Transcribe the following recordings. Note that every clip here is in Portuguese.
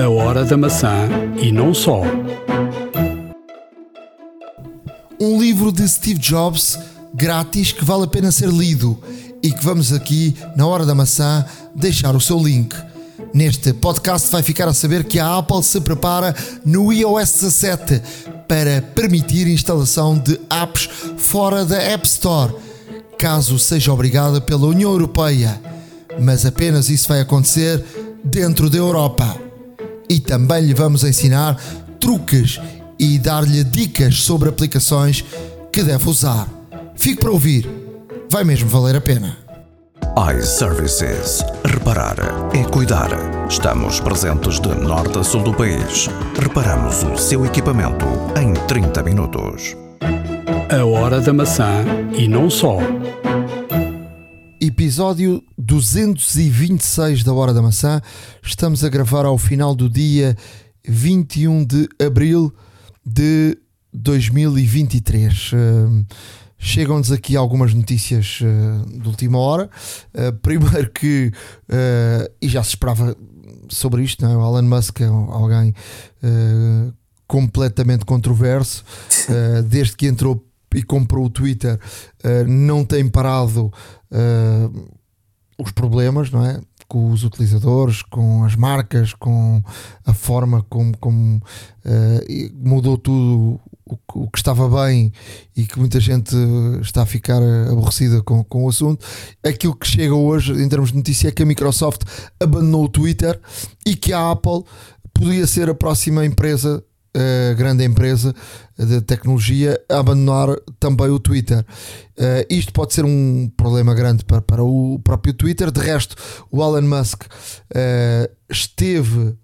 A Hora da Maçã e não só. Um livro de Steve Jobs grátis que vale a pena ser lido e que vamos aqui, na Hora da Maçã, deixar o seu link. Neste podcast vai ficar a saber que a Apple se prepara no iOS 17 para permitir instalação de apps fora da App Store, caso seja obrigada pela União Europeia. Mas apenas isso vai acontecer dentro da Europa. E também lhe vamos ensinar truques e dar-lhe dicas sobre aplicações que deve usar. Fique para ouvir, vai mesmo valer a pena iServices. Reparar é cuidar. Estamos presentes de norte a sul do país. Reparamos o seu equipamento em 30 minutos. A Hora da Maçã e não só. Episódio 226 da Hora da Maçã. Estamos a gravar ao final do dia 21 de abril de 2023. Uh, Chegam-nos aqui algumas notícias uh, de última hora. Uh, primeiro que, uh, e já se esperava sobre isto, não é? o Elon Musk é alguém completamente controverso. desde que entrou e comprou o Twitter, não tem parado os problemas, não é? Com os utilizadores, com as marcas, com a forma como, como mudou tudo o, o, que estava bem e que muita gente está a ficar aborrecida com, com o assunto. Aquilo que chega hoje, em termos de notícia, é que a Microsoft abandonou o Twitter e que a Apple podia ser a próxima empresa, grande empresa de tecnologia, a abandonar também o Twitter. Uh, isto pode ser um problema grande para, para o próprio Twitter. De resto, o Elon Musk uh, esteve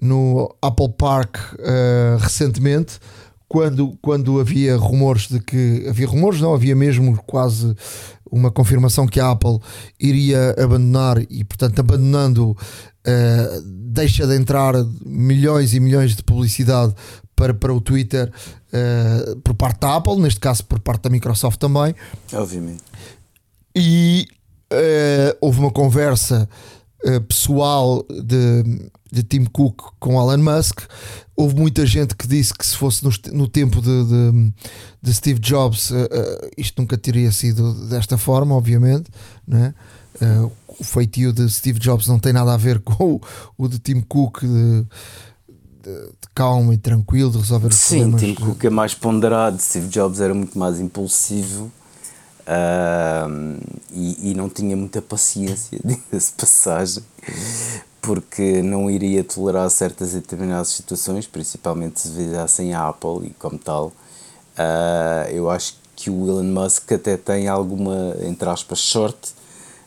no Apple Park uh, recentemente quando, quando havia rumores de que havia rumores, não havia mesmo quase uma confirmação que a Apple iria abandonar e, portanto, abandonando, uh, deixa de entrar milhões e milhões de publicidade para, para o Twitter uh, por parte da Apple, neste caso por parte da Microsoft também. Obviamente. E uh, houve uma conversa pessoal de, de Tim Cook com Elon Musk houve muita gente que disse que se fosse no, no tempo de, de, de, Steve Jobs, uh, uh, isto nunca teria sido desta forma, obviamente. Né? Uh, o feitio de Steve Jobs não tem nada a ver com o, o de Tim Cook de, de, calmo e tranquilo, de resolver os Sim, problemas. Sim, Tim Cook é mais ponderado, Steve Jobs era muito mais impulsivo. E, e, não tinha muita paciência, diga-se passagem, porque não iria tolerar certas e determinadas situações, principalmente se visassem a Apple e como tal. Uh, eu acho que o Elon Musk até tem alguma, entre aspas, sorte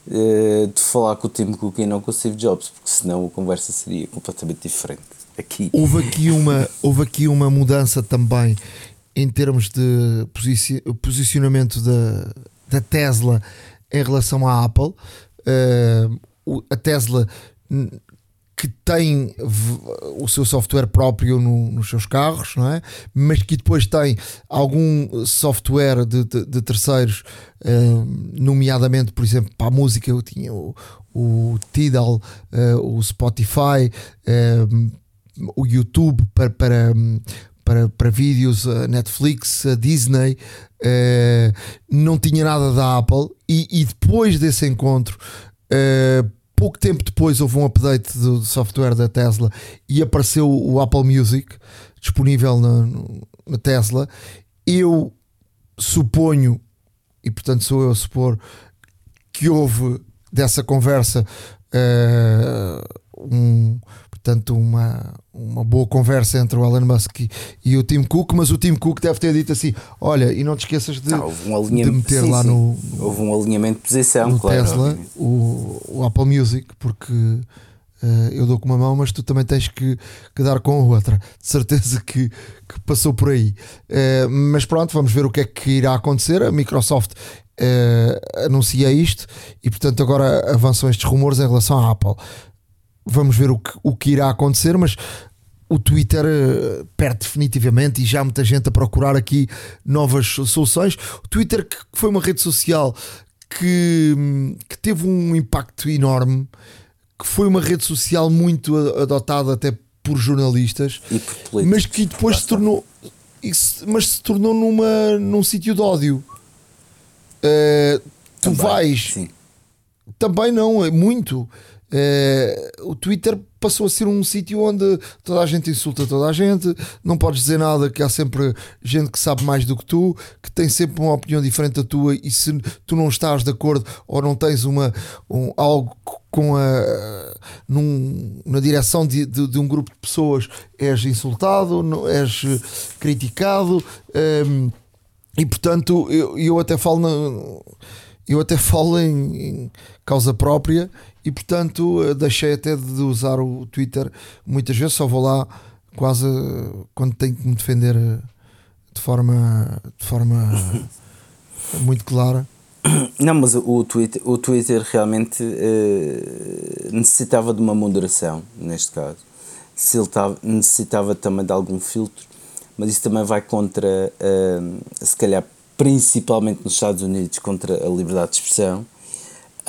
uh, de falar com o Tim Cook e não com o Steve Jobs, porque senão a conversa seria completamente diferente. Aqui. Houve aqui uma, houve aqui uma mudança também em termos de posicionamento da, da Tesla em relação à Apple. Uh, a Tesla que tem o seu software próprio no, nos seus carros, não é? mas que depois tem algum software de, de, de terceiros, uh, nomeadamente, por exemplo, para a música, eu tinha o, o Tidal, uh, o Spotify, o YouTube para, para, para, para vídeos, a Netflix, a Disney, não tinha nada da Apple, e, e depois desse encontro pouco tempo depois houve um update do software da Tesla e apareceu o Apple Music disponível na, na Tesla. Eu suponho, e portanto sou eu a supor, que houve dessa conversa uh, um, portanto, uma, uma boa conversa entre o Elon Musk e, e, o Tim Cook, mas o Tim Cook deve ter dito assim: olha, e não te esqueças de, não, um de meter sim, lá sim. no, Houve um alinhamento de posição, no claro. Tesla, o, o, Apple Music, porque uh, eu dou com uma mão, mas tu também tens que, que dar com a outra. De certeza que, que passou por aí. Uh, mas pronto, vamos ver o que é que irá acontecer. A Microsoft uh, anuncia isto e, portanto, agora avançam estes rumores em relação à Apple vamos ver o que, o que irá acontecer, mas o Twitter uh, perde definitivamente e já há muita gente a procurar aqui novas soluções. O Twitter, que foi uma rede social que, que teve um impacto enorme, que foi uma rede social muito adotada até por jornalistas, por mas que depois se tornou, mas se tornou numa, num sítio de ódio. Uh, tu também, vais. Sim. Também não, é muito. Uh, o Twitter passou a ser um sítio onde toda a gente insulta toda a gente, não podes dizer nada, que há sempre gente que sabe mais do que tu, que tem sempre uma opinião diferente da tua, e se tu não estás de acordo ou não tens uma, um, algo com a, num, na direção de, de, de, um grupo de pessoas, és insultado, és criticado, ehm, e portanto eu, eu até falo na, eu até falo em, em causa própria e portanto eh, deixei até de usar o Twitter muitas vezes, só vou lá quase eh, quando tenho que me defender eh, de forma, de forma muito clara. Não, mas o Twitter, o Twitter realmente uh, necessitava de uma moderação, neste caso. Se ele tava, necessitava também de algum filtro, mas isso também vai contra, uh, se calhar, principalmente nos Estados Unidos, contra a liberdade de expressão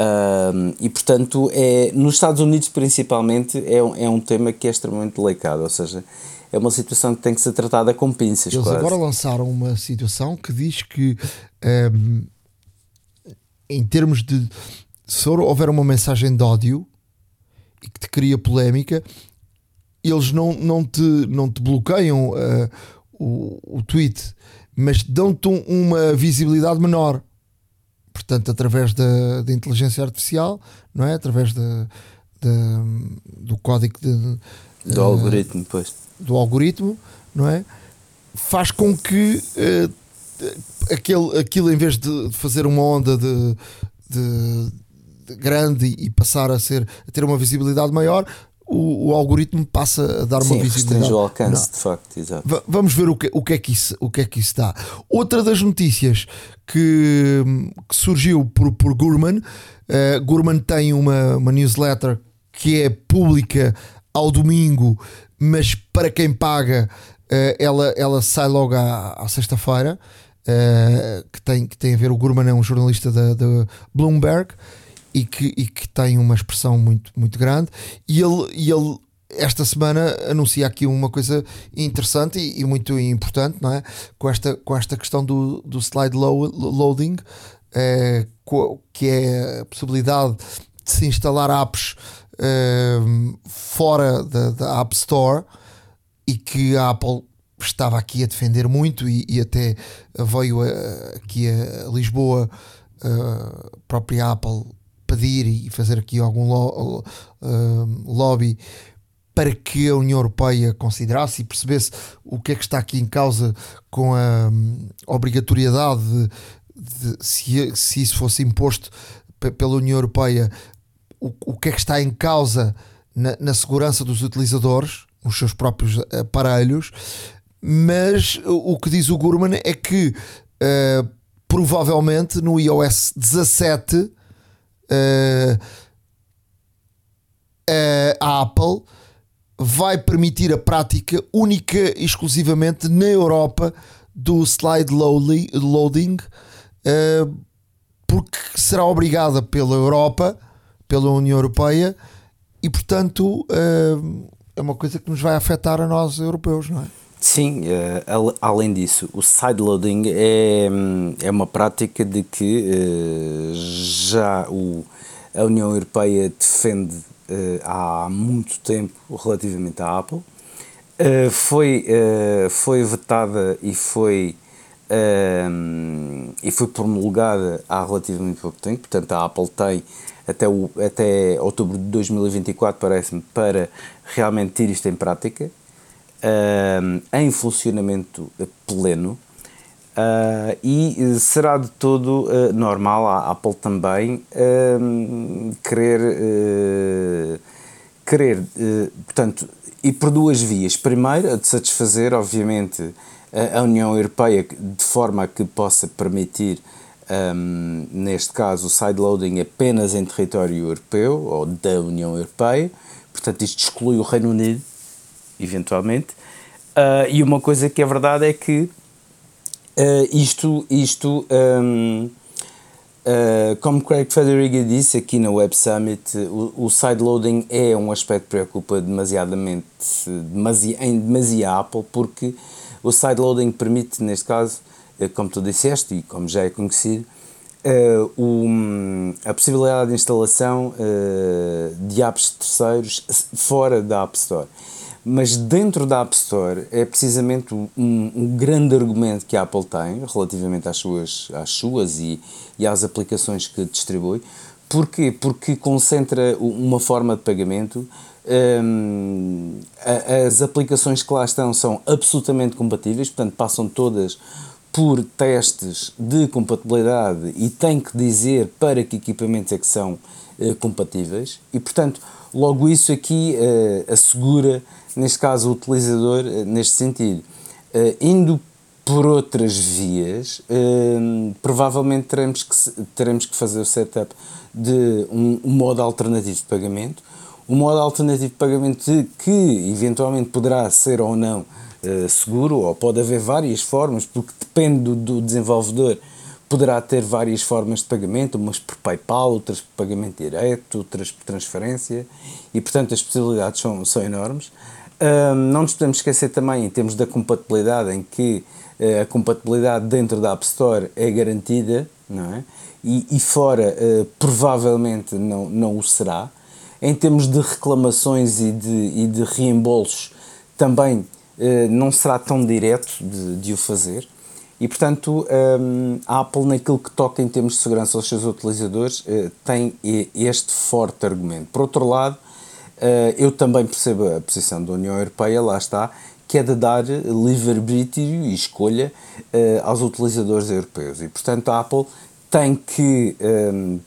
um, e portanto, é, nos Estados Unidos principalmente, é um, é um tema que é extremamente delicado, ou seja, é uma situação que tem que ser tratada com pinças. Eles quase. agora lançaram uma situação que diz que, um, em termos de se houver uma mensagem de ódio e que te cria polémica, eles não, não, te, não te bloqueiam uh, o, o tweet, mas dão-te uma visibilidade menor portanto, através da, da inteligência artificial, não é? Através da, da do código de, do uh, algoritmo, pois. do algoritmo, não é? Faz com que uh, aquele, aquilo, em vez de fazer uma onda de, de, de grande e passar a, ser, a ter uma visibilidade maior, o, o, algoritmo passa a dar Sim, uma visibilidade. o alcance, Não. de facto, exato. V vamos ver o que, o, que é que isso, o que é que isso dá. Outra das notícias que, que surgiu por, por Gurman, uh, Gurman tem uma, uma newsletter que é pública ao domingo, mas para quem paga, uh, ela, ela sai logo à, à sexta-feira. Uh, que, tem, que tem a ver, o Gurman é um jornalista da, da Bloomberg e que, e que tem uma expressão muito, muito grande. E ele, e ele esta semana anuncia aqui uma coisa interessante e, e, muito importante, não é? Com esta, com esta questão do, do slide loading, é, que é a possibilidade de se instalar apps é, fora da, da, App Store e que a Apple estava aqui a defender muito e, e até veio a, aqui a Lisboa a própria Apple pedir e fazer aqui algum lo, uh, lobby para que a União Europeia considerasse e percebesse o que é que está aqui em causa com a um, obrigatoriedade de, de, se, se isso fosse imposto pela União Europeia, o, o que é que está em causa na, na segurança dos utilizadores, nos seus próprios aparelhos, mas o, que diz o Gurman é que uh, provavelmente no iOS 17 uh, a Apple vai permitir a prática única e exclusivamente na Europa do slide loading, uh, porque será obrigada pela Europa, pela União Europeia, e portanto é uma coisa que nos vai afetar a nós europeus, não é? Sim, uh, além disso, o sideloading é, é uma prática de que uh, já o, a União Europeia defende uh, há muito tempo relativamente à Apple. foi, foi vetada e foi, e foi promulgada há relativamente pouco tempo, portanto a Apple tem até, o, até outubro de 2024, parece-me, para realmente ter isto em prática uh, em funcionamento pleno uh, e será de todo uh, normal a Apple também querer, eh, querer portanto, e por duas vias. Primeiro, a de satisfazer, obviamente, a União Europeia de forma a que possa permitir, um, neste caso, o sideloading apenas em território europeu ou da União Europeia. Portanto, isto exclui o Reino Unido eventualmente. Uh, e uma coisa que é verdade é que uh, isto, isto um, Uh, como Craig Federiga disse aqui na Web Summit, o, o sideloading é um aspecto que preocupa demasiadamente demasi, em demasia Apple, porque o sideloading permite, neste caso, uh, como tu disseste e como já é conhecido, uh, um, a possibilidade de instalação de apps terceiros fora da App Store. Mas dentro da App Store é precisamente um, um, grande argumento que a Apple tem relativamente às suas, às suas e, e às aplicações que distribui. Porquê? Porque concentra uma forma de pagamento. Um, as aplicações que lá estão são absolutamente compatíveis, portanto, passam todas por testes de compatibilidade e tem que dizer para que equipamentos é que são uh, compatíveis e, portanto, logo isso aqui uh, assegura neste caso o utilizador, eh, neste sentido. Uh, indo por outras vias, uh, provavelmente teremos que, teremos que fazer o setup de um, um, modo alternativo de pagamento. O modo alternativo de pagamento que eventualmente poderá ser ou não uh, seguro, ou pode haver várias formas, porque depende do, do desenvolvedor poderá ter várias formas de pagamento, umas por PayPal, outras por pagamento direto, outras por transferência, e portanto as possibilidades são, são enormes. Não nos podemos esquecer também, em termos da compatibilidade, em que uh, a compatibilidade dentro da App Store é garantida, não é? E, e fora, uh, provavelmente, não, não o será. Em termos de reclamações e de, e de reembolsos, também não será tão direto de, de o fazer. E, portanto, um, a Apple, naquilo que toca em termos de segurança aos seus utilizadores, tem este forte argumento. Por outro lado, eh, eu também percebo a posição da União Europeia, lá está, que é de dar livre-arbítrio e escolha aos utilizadores europeus. E, portanto, a Apple tem que, um, eh,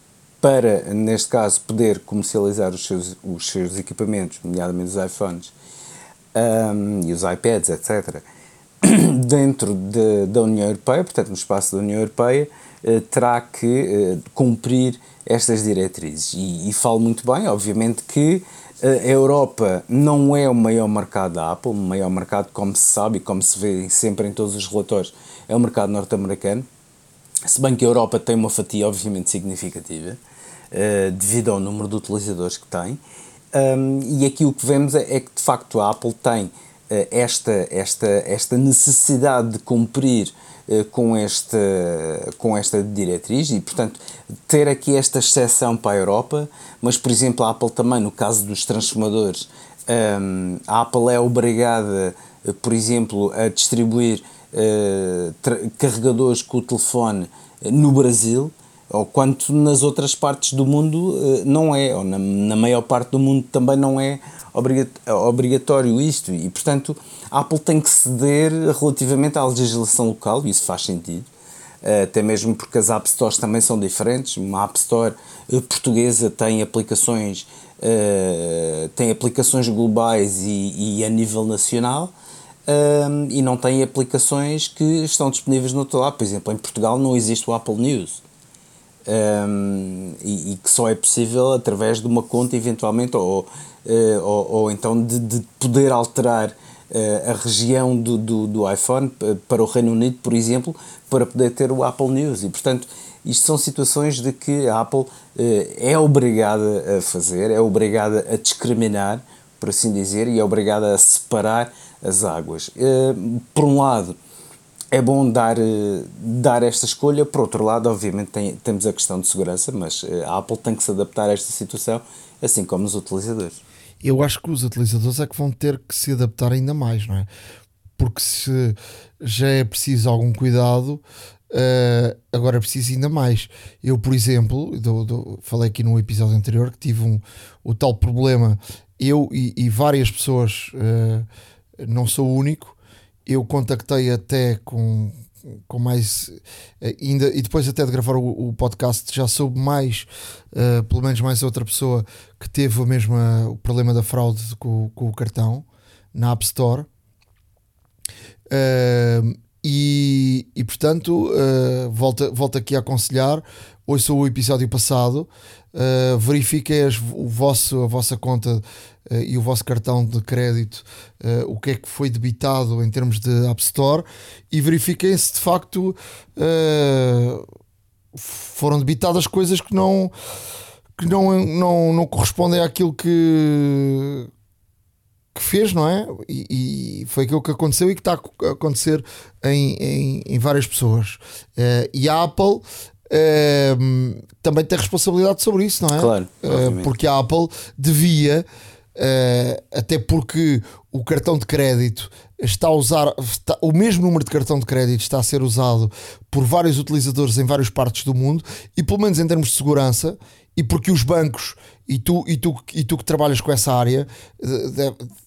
para, neste caso, poder comercializar os seus, os seus equipamentos, nomeadamente os iPhones um, e os iPads, etc., dentro de, da União Europeia, portanto, no espaço da União Europeia, uh, terá que uh, cumprir estas diretrizes. E, e falo muito bem, obviamente, que a Europa não é o maior mercado da Apple, o maior mercado, como se sabe e como se vê sempre em todos os relatórios, é o mercado norte-americano. Se bem que a Europa tem uma fatia, obviamente, significativa, uh, devido ao número de utilizadores que tem. Um, e aqui o que vemos é, é, que, de facto, a Apple tem uh, esta, esta, esta necessidade de cumprir uh, com, este, com esta diretriz e, portanto, ter aqui esta exceção para a Europa. Mas por exemplo a Apple também no caso dos transformadores um, a Apple é obrigada por exemplo a distribuir uh, carregadores com o telefone no Brasil ou quanto nas outras partes do mundo uh, não é ou na, na maior parte do mundo também não é obrigatório isto e portanto a Apple tem que ceder relativamente à legislação local e isso faz sentido eh, até mesmo porque as App Stores também são diferentes. Uma App Store eh, portuguesa tem aplicações, tem aplicações globais e, e a nível nacional. Um, e não tem aplicações que estão disponíveis no outro lado. Por exemplo, em Portugal não existe o Apple News. Um, e, e, que só é possível através de uma conta, eventualmente, ou, uh, ou, ou, então de, de poder alterar uh, a região do, do, do, iPhone para o Reino Unido, por exemplo, para poder ter o Apple News. E, portanto, isto são situações de que a Apple uh, é obrigada a fazer, é obrigada a discriminar, por assim dizer, e é obrigada a separar as águas. Por um lado, é bom dar, dar esta escolha, por outro lado, obviamente, tem, temos a questão de segurança, mas a Apple tem que se adaptar a esta situação, assim como os utilizadores eu acho que os utilizadores é que vão ter que se adaptar ainda mais, não é? Porque se já é preciso algum cuidado, uh, agora é preciso ainda mais. Eu, por exemplo, do, do, falei aqui no episódio anterior que tive um, o tal problema, eu e, e várias pessoas, uh, não sou o único, eu contactei até com, com mais eh, ainda e depois até de gravar o, o podcast já soube mais uh, pelo menos mais outra pessoa que teve o mesmo o problema da fraude com, com, o cartão na App Store. Uh, e, e portanto volta, volta aqui a aconselhar ouça o episódio passado verifiquem as, o vosso, a vossa conta uh, e o vosso cartão de crédito, uh, o que é que foi debitado em termos de App Store e verifiquem se de facto uh, foram debitadas coisas que não que não, não, não correspondem àquilo que, que fez, não é? E, e, foi aquilo que aconteceu e que está a acontecer em, em, em várias pessoas. Uh, e a Apple uh, também tem responsabilidade sobre isso, não é? Claro. Uh, porque a Apple devia, até porque o cartão de crédito está a usar está, o mesmo número de cartão de crédito está a ser usado por vários utilizadores em várias partes do mundo e pelo menos em termos de segurança e porque os bancos e tu, e tu, e tu que trabalhas com essa área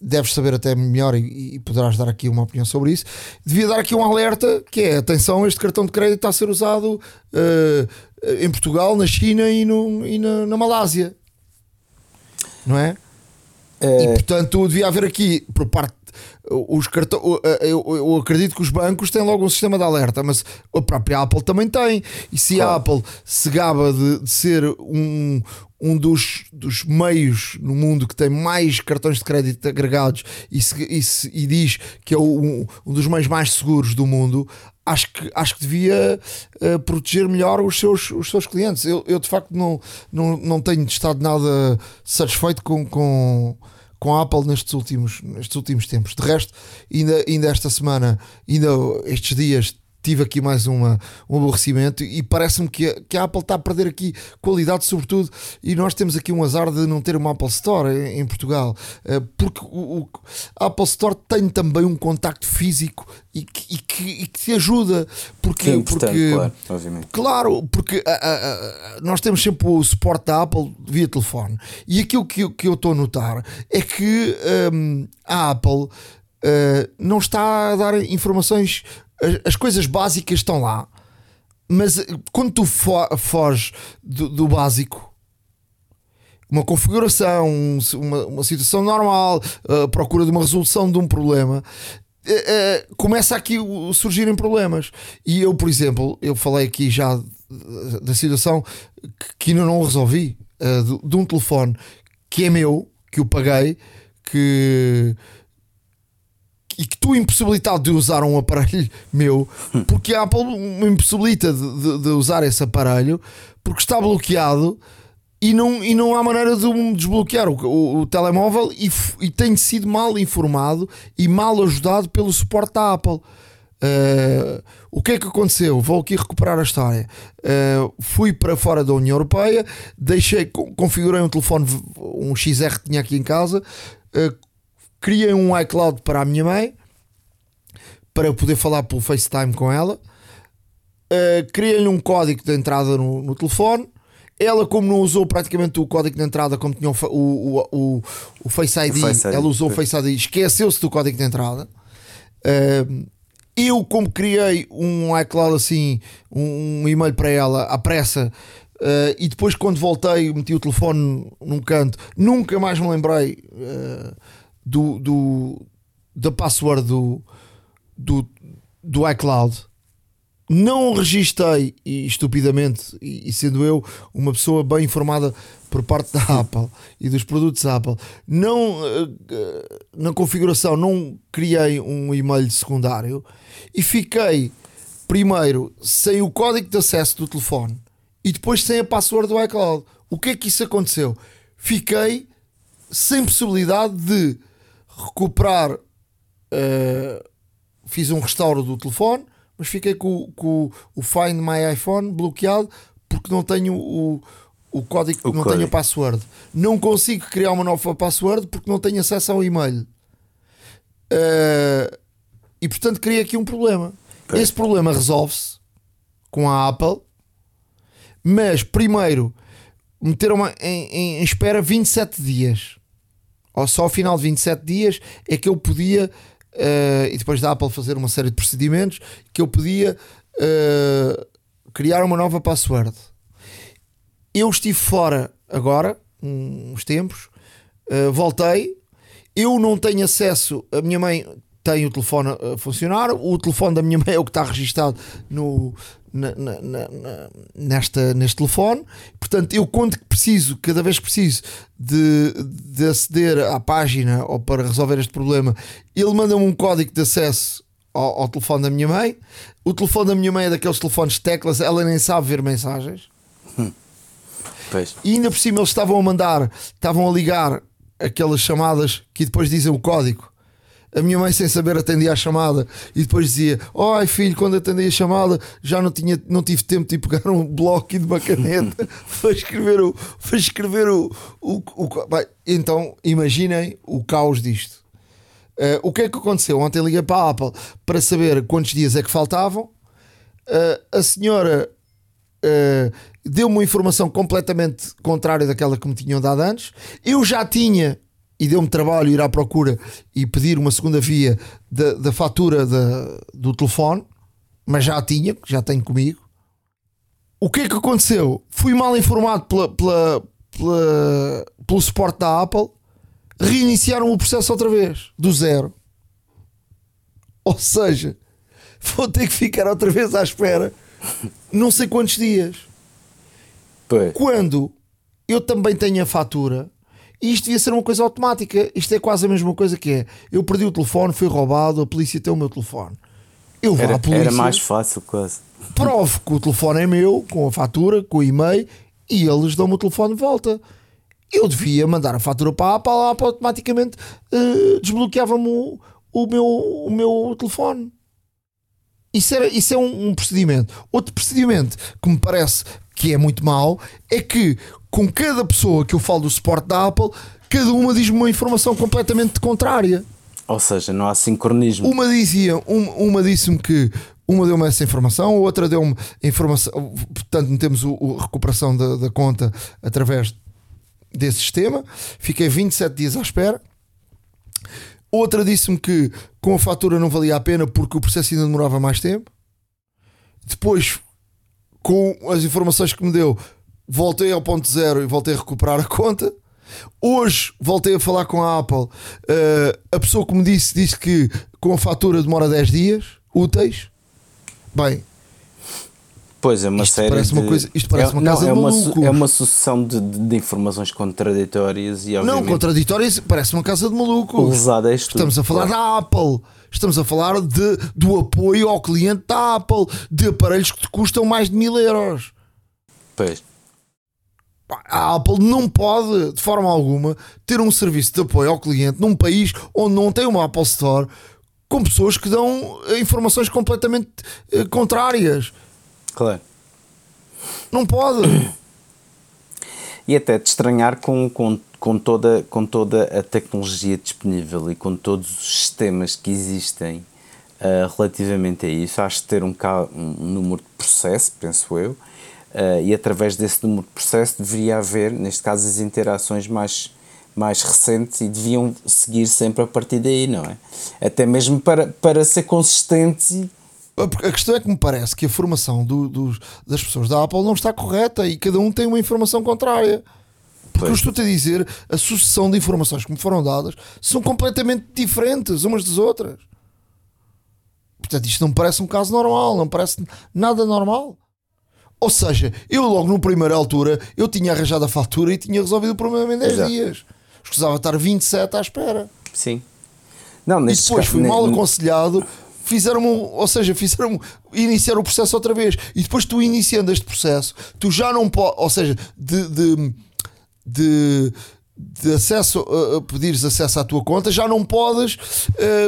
deves saber até melhor e, e, poderás dar aqui uma opinião sobre isso. Devia dar aqui um alerta que é atenção, este cartão de crédito está a ser usado uh, em Portugal, na China e, no, e na, na Malásia, não é? é? E portanto devia haver aqui por parte os cartões, eu, eu, acredito que os bancos têm logo um sistema de alerta, mas a própria Apple também tem. E se claro. a Apple se gaba de, de, ser um, um dos, dos meios no mundo que tem mais cartões de crédito agregados e, se, e, se, e diz que é um, um, dos meios mais seguros do mundo, acho que, acho que devia uh, proteger melhor os seus, os seus clientes. Eu, eu de facto não, não, não tenho estado nada satisfeito com, com com a Apple nestes últimos, nestes últimos tempos. De resto, ainda, ainda esta semana, ainda estes dias, tive aqui mais uma, um aborrecimento e parece-me que, a, que a Apple está a perder aqui qualidade, sobretudo, e nós temos aqui um azar de não ter uma Apple Store em, em Portugal, eh, porque o, o, a Apple Store tem também um contacto físico e que, e que, e que te ajuda, porque, é porque claro, obviamente. claro, porque a, a, nós temos sempre o suporte da Apple via telefone, e aquilo que, que eu estou a notar é que um, a Apple Uh, não está a dar informações as, as coisas básicas estão lá, mas eh, quando tu fo foges do, do básico, uma configuração, uma, uma situação normal, a procura de uma resolução de um problema, uh, uh, começa aqui a surgirem problemas. E eu, por exemplo, eu falei aqui já da situação que ainda não resolvi, uh, de, de, um telefone que é meu, que eu paguei, que e que estou impossibilitado de usar um aparelho meu, porque a Apple me impossibilita de, de, de, usar esse aparelho porque está bloqueado e não, e não há maneira de me desbloquear o, o, o telemóvel e, e tenho sido mal informado e mal ajudado pelo suporte da Apple. Uh, o que é que aconteceu? Vou aqui recuperar a história. Uh, fui para fora da União Europeia, deixei, configurei um telefone, um XR que tinha aqui em casa, uh, criei um iCloud para a minha mãe para poder falar pelo FaceTime com ela. Uh, Criei-lhe um código de entrada no, no, telefone. Ela, como não usou praticamente o código de entrada, como tinha o, o, o, o Face, ID, Face ID, ela usou o Face ID, esqueceu-se do código de entrada. Uh, eu, como criei um iCloud assim, um, e-mail para ela à pressa, uh, e depois, quando voltei, meti o telefone num canto, nunca mais me lembrei do, do, da password do, do, do iCloud. Não registrei e, estupidamente, e, e, sendo eu uma pessoa bem informada por parte da Apple e dos produtos Apple, não uh, na configuração não criei um e-mail secundário e fiquei primeiro sem o código de acesso do telefone e depois sem a password do iCloud. O que é que isso aconteceu? Fiquei sem possibilidade de recuperar. Uh, fiz um restauro do telefone, mas fiquei com, com, o Find My iPhone bloqueado porque não tenho o, o código, o não código. tenho a password. Não consigo criar uma nova password porque não tenho acesso ao e-mail. Uh, e portanto criei aqui um problema. Esse problema resolve-se com a Apple, mas primeiro meteram em, em, em espera 27 dias ou só ao final de 27 dias é que eu podia, uh, e depois da Apple fazer uma série de procedimentos, que eu podia uh, criar uma nova password. Eu estive fora agora, uns tempos, uh, voltei, eu não tenho acesso, a minha mãe tem o telefone a funcionar, o telefone da minha mãe é o que está registado no, na, na, na, nesta, neste telefone. Portanto, eu quando preciso, cada vez que preciso de, de aceder à página ou para resolver este problema, ele manda-me um código de acesso ao, ao telefone da minha mãe. O telefone da minha mãe é daqueles telefones de teclas, ela nem sabe ver mensagens. Pois. E ainda por cima eles estavam a mandar, estavam a ligar aquelas chamadas que depois dizem o código. A minha mãe, sem saber, atendia a chamada e depois dizia: Ai filho, quando atendi a chamada já não, tinha, não tive tempo de pegar um bloco e de uma caneta para escrever o. Para escrever o, o, o- então imaginem o caos disto. Eh, o que é que aconteceu? Ontem liguei para a Apple para saber quantos dias é que faltavam. Eh, a senhora eh, deu-me uma informação completamente contrária daquela que me tinham dado antes. Eu já tinha, e deu-me trabalho ir à procura e pedir uma segunda via da, da fatura da- do telefone, mas já tinha, já tenho comigo. O que é que aconteceu? Fui mal informado pela, pela, pela- pelo suporte da Apple, reiniciaram o processo outra vez, do zero. Ou seja, vou ter que ficar outra vez à espera não sei quantos dias. Pois. Quando eu também tenho a fatura, e isto devia ser uma coisa automática. Isto é quase a mesma coisa que é. Eu perdi o telefone, fui roubado, a polícia tem o meu telefone. Eu vou Era, à polícia, era mais fácil quase. provo que o telefone é meu, com a fatura, com o e-mail, e eles dão-me o telefone de volta. Eu devia mandar a fatura para a Apple, a Apple automaticamente eh, desbloqueava-me o, o meu, o meu telefone. Isso, era, isso é um, um procedimento. Outro procedimento que me parece que é muito mau é que com cada pessoa que eu falo do suporte da Apple, cada uma diz-me uma informação completamente contrária. Ou seja, não há sincronismo. Uma dizia, um- uma disse-me que uma deu-me essa informação, a outra deu-me a informação. Portanto, metemos o, o- a recuperação da, da conta através desse sistema. Fiquei 27 dias à espera. Outra disse-me que com a fatura não valia a pena porque o processo ainda demorava mais tempo. Depois, com as informações que me deu, voltei ao ponto zero e voltei a recuperar a conta. Hoje voltei a falar com a Apple. Eh, a pessoa que me disse disse que com a fatura demora 10 dias úteis. Bem, Pois é, uma Isto série parece uma de... coisa- isto parece é, uma não, casa é uma, malucos. é uma sucessão de, de- informações contraditórias e não contraditórias, parece uma casa de o malucos. lesado é. Estamos a falar da Apple. Estamos a falar de, do apoio ao cliente da Apple, de aparelhos que te custam mais de mil euros. Pois. A Apple não pode, de forma alguma, ter um serviço de apoio ao cliente num país onde não tem uma Apple Store com pessoas que dão eh, informações completamente eh, contrárias. Claro. Não pode. E até de estranhar com, com, com, toda, com toda a tecnologia disponível e com todos os sistemas que existem ah, relativamente a isso, acho que ter um, um número de processo, penso eu, ah, e através desse número de processo deveria haver, neste caso, as interações mais, mais recentes e deviam seguir sempre a partir daí, não é? Até mesmo para, para ser consistentes e A questão é que me parece que a formação do- dos- das pessoas da Apple não está correta e cada um tem uma informação contrária. Porque eu estou-te a dizer, a sucessão de informações que me foram dadas são completamente diferentes umas das outras. Portanto, isto não parece um caso normal, não parece nada normal. Ou seja, eu logo no primeira altura eu tinha arranjado a fatura e tinha resolvido o problema em 10 Exato. dias. Escusava estar 27 à espera. sim. Não, E depois fui mal aconselhado, fizeram ou seja, fizeram iniciar o processo outra vez. E depois tu iniciando este processo, tu já não podes, ou seja, de, de, de, de acesso, a, pedires acesso à tua conta, já não podes,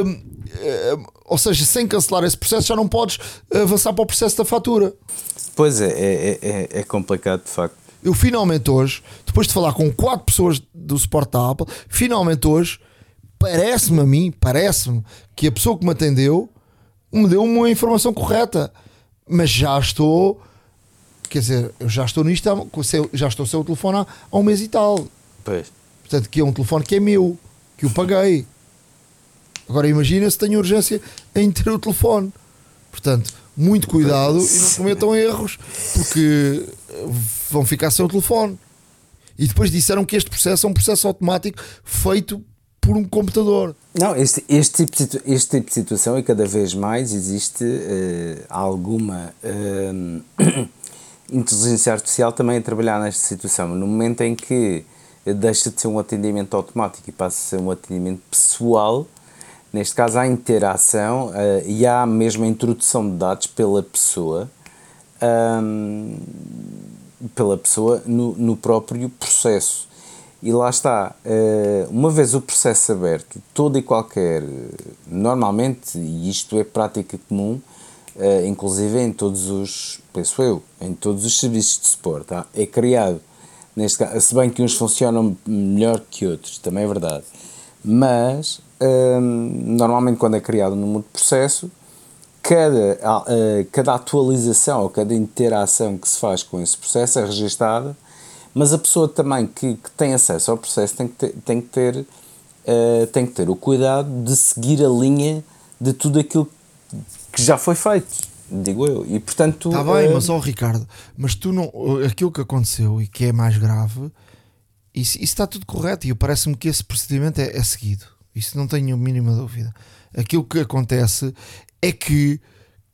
hum, hum, ou seja, sem cancelar esse processo, já não podes avançar para o processo da fatura. Pois é, é, é, é complicado de facto. Eu finalmente hoje, depois de falar com quatro pessoas do suporte da Apple, finalmente hoje, parece-me a mim, parece-me que a pessoa que me atendeu me deu uma informação correta. Mas já estou, quer dizer, eu já estou nisto, há- já estou sem o telefone há, há um mês e tal. Pois. Portanto, que é um telefone que é meu, que eu paguei. Agora imagina se tenho urgência em ter o telefone. Portanto, muito cuidado e não cometam erros, porque vão ficar sem o telefone. E depois disseram que este processo é um processo automático feito por um computador. Não, este, este, tipo de, este tipo de situação e cada vez mais existe eh, alguma eh, inteligência artificial também a trabalhar nesta situação. No momento em que deixa de ser um atendimento automático e passa a ser um atendimento pessoal, Neste caso, há interação uh, e há mesmo a introdução de dados pela pessoa, um, pela pessoa no, no próprio processo. E lá está, uh, uma vez o processo aberto, todo e qualquer, normalmente, e isto é prática comum, uh, inclusive em todos os, penso eu, em todos os serviços de suporte, é criado, neste caso, se bem que uns funcionam melhor que outros, também é verdade, mas normalmente quando é criado no mundo de processo, cada, uh, cada atualização ou cada interação que se faz com esse processo é registada, mas a pessoa também que, que tem acesso ao processo tem que ter, tem que ter, uh, tem que ter o cuidado de seguir a linha de tudo aquilo que já foi feito, digo eu. E portanto. Está bem, uh, mas ó oh, Ricardo, mas tu não. Aquilo que aconteceu e que é mais grave, isso, isso está tudo correto e parece-me que esse procedimento é, é seguido. Isso não tenho a mínima dúvida. Aquilo que acontece é que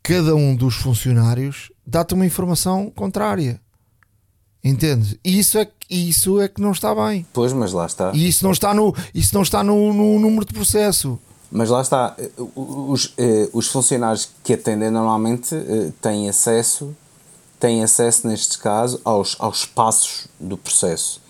cada um dos funcionários dá-te uma informação contrária. Entendes? E isso é, isso é que não está bem. Pois, mas lá está. E isso não está no, isso não está no, no número de processo. Mas lá está. Os, eh, os funcionários que atendem normalmente eh, têm acesso, têm acesso neste caso, aos, aos passos do processo.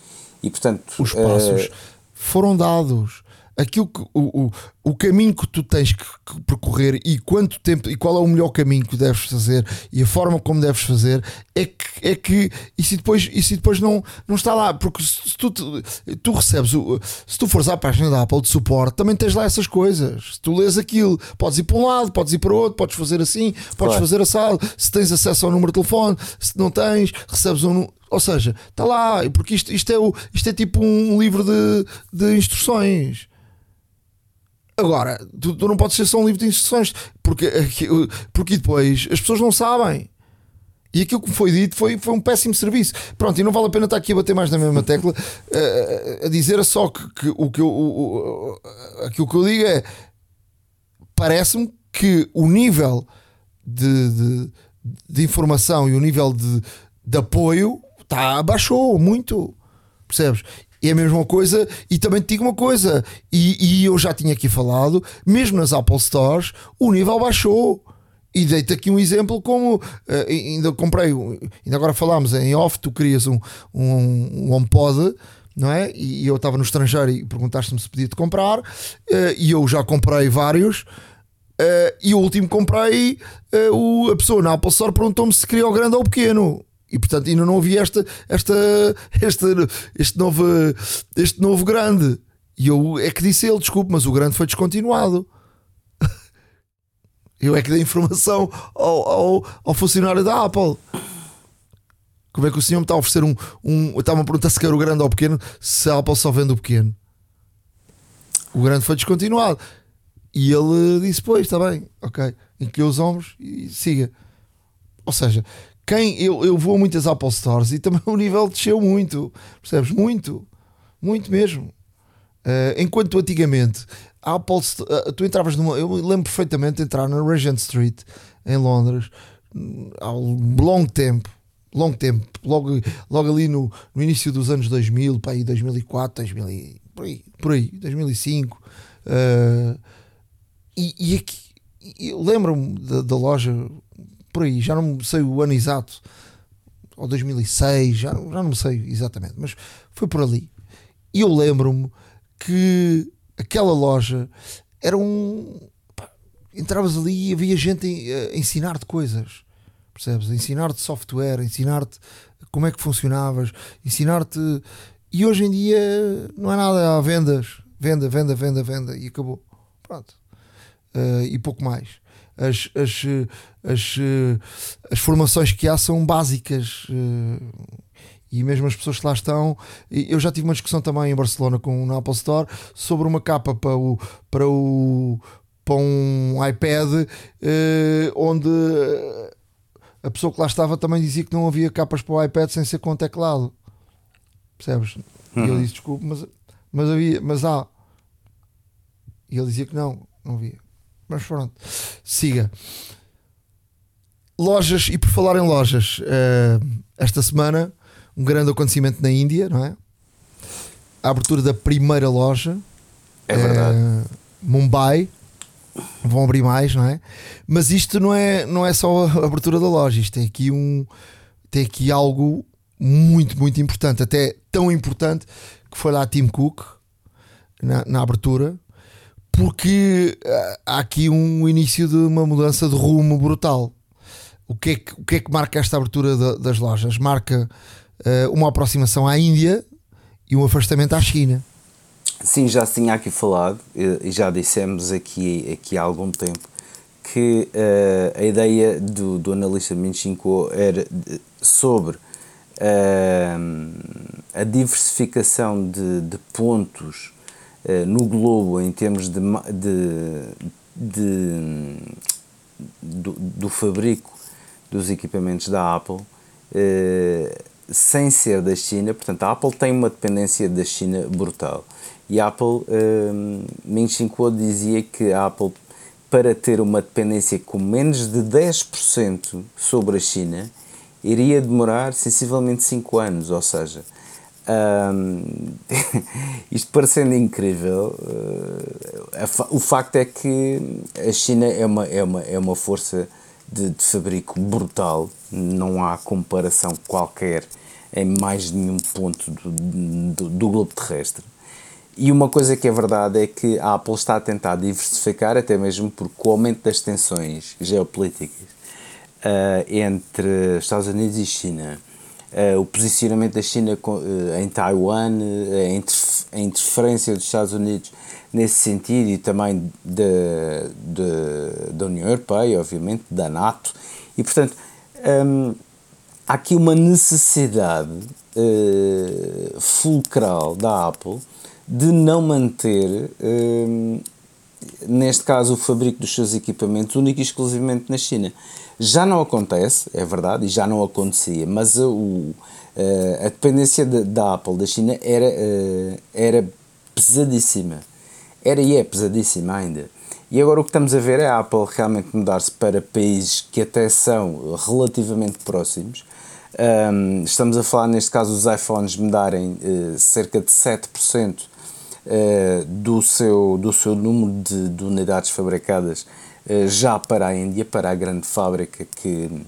E portanto. Os passos eh, foram dados aquilo que, o, o, o caminho que tu tens que, que, percorrer e quanto tempo e qual é o melhor caminho que deves fazer e a forma como deves fazer é que, é que isso depois, isso depois não, não está lá, porque se tu, tu recebes o, se tu fores à página da Apple de suporte, também tens lá essas coisas. Se tu lês aquilo, podes ir para um lado, podes ir para o outro, podes fazer assim, podes claro. fazer assado, se tens acesso ao número de telefone, se não tens, recebes um ou seja, está lá, porque isto, isto, é, o, isto é tipo um livro de, de instruções. Agora, tu, tu, não podes ser só um livro de instruções, porque, porque depois as pessoas não sabem. E aquilo que foi dito foi, foi um péssimo serviço. Pronto, e não vale a pena estar aqui a bater mais na mesma tecla, a, a dizer só que, que, o que eu, o, aquilo que eu digo é: parece-me que o nível de, de, de, informação e o nível de, de apoio tá, baixou muito. Percebes? É a mesma coisa, e também te digo uma coisa, e, e eu já tinha aqui falado, mesmo nas Apple Stores, o nível baixou. E dei-te aqui um exemplo como uh, ainda comprei, ainda agora falámos em off, tu querias um, um, um HomePod, não é? E eu estava no estrangeiro e perguntaste-me se podia te comprar, uh, e eu já comprei vários. Uh, e o último comprei, o, a pessoa na Apple Store perguntou-me se queria o grande ou o pequeno. E portanto ainda não havia esta, esta, este, este, novo, este novo grande. E eu é que disse ele, desculpe, mas o grande foi descontinuado. Eu é que dei informação ao, ao, ao funcionário da Apple. Como é que o senhor me está a oferecer um. um Estava-me a perguntar se quer o grande ou o pequeno, se a Apple só vende o pequeno. O grande foi descontinuado. E ele disse: Pois, está bem, ok. Encolheu os ombros e siga. Ou seja, quem eu, eu vou a muitas Apple Stores e também o nível desceu muito, percebes? Muito, muito mesmo. Uh, enquanto antigamente a Apple, uh, tu entravas numa. Eu lembro perfeitamente de entrar na Regent Street em Londres há um longo tempo, longo tempo, logo, logo ali no, no início dos anos 2000, para aí 2004, 2000, por aí, por aí 2005. Uh, e, e aqui, eu lembro-me da, da loja por aí, já não sei o ano exato, ou 2006, já, já não sei exatamente, mas foi por ali. E eu lembro-me que aquela loja era um. Pá, entravas ali e havia gente a ensinar-te coisas, percebes? Ensinar-te software, ensinar-te como é que funcionavas, ensinar-te. E hoje em dia não é nada, há vendas, venda, venda, venda, venda e acabou. Pronto. Uh, e pouco mais as, as, as, as formações que há são básicas eh, e mesmo as pessoas que lá estão. Eu já tive uma discussão também em Barcelona com o Apple Store sobre uma capa para o, para o para um iPad eh, onde a pessoa que lá estava também dizia que não havia capas para o iPad sem ser com teclado. Percebes? Uhum. E ele disse: desculpe, mas, mas havia, mas há. E ele dizia que não, não havia. Mas pronto, siga. Lojas, e por falar em lojas, uh, esta semana um grande acontecimento na Índia, não é? A abertura da primeira loja. É verdade. Uh, Mumbai. vão abrir mais, não é? Mas isto não é, não é só a abertura da loja, isto tem aqui um tem aqui algo muito, muito importante, até tão importante que foi lá a Tim Cook na, na abertura, porque uh, há aqui um início de uma mudança de rumo brutal. O que é que, o que, é que marca esta abertura de, das lojas? Marca uh, uma aproximação à Índia e um afastamento à China. Sim, já se tinha aqui falado e já dissemos aqui, aqui há algum tempo que uh, a ideia do, do analista Minchinko era sobre uh, a diversificação de, de pontos no globo em termos de, de, de do, do, fabrico dos equipamentos da Apple sem ser da China, portanto a Apple tem uma dependência da China brutal. E a Apple, um, Ming Chi Kuo dizia que a Apple, para ter uma dependência com menos de 10% sobre a China, iria demorar sensivelmente 5 anos, ou seja, um, isto parecendo incrível, uh, o facto é que a China é uma, é uma, é uma força de, de fabrico brutal, não há comparação qualquer em mais nenhum ponto do, do, do globo terrestre. E uma coisa que é verdade é que a Apple está a tentar diversificar, até mesmo porque o aumento das tensões geopolíticas uh, entre Estados Unidos e China, uh, o posicionamento da China uh, em Taiwan, a, interf a, interferência dos Estados Unidos nesse sentido e também de, de, da União Europeia, obviamente, da NATO, e portanto um, há aqui uma necessidade fulcral da Apple de não manter, hum, neste caso, o fabrico dos seus equipamentos único e exclusivamente na China. Já não acontece, é verdade, e já não acontecia, mas a, o, eh, a dependência de, da Apple da China era, eh, era pesadíssima. Era e é pesadíssima ainda. E agora o que estamos a ver é a Apple realmente mudar-se para países que até são relativamente próximos um, estamos a falar, neste caso, dos iPhones mudarem uh, cerca de 7% uh, do, seu, do seu número de, de unidades fabricadas uh, já para a Índia, para a grande fábrica que,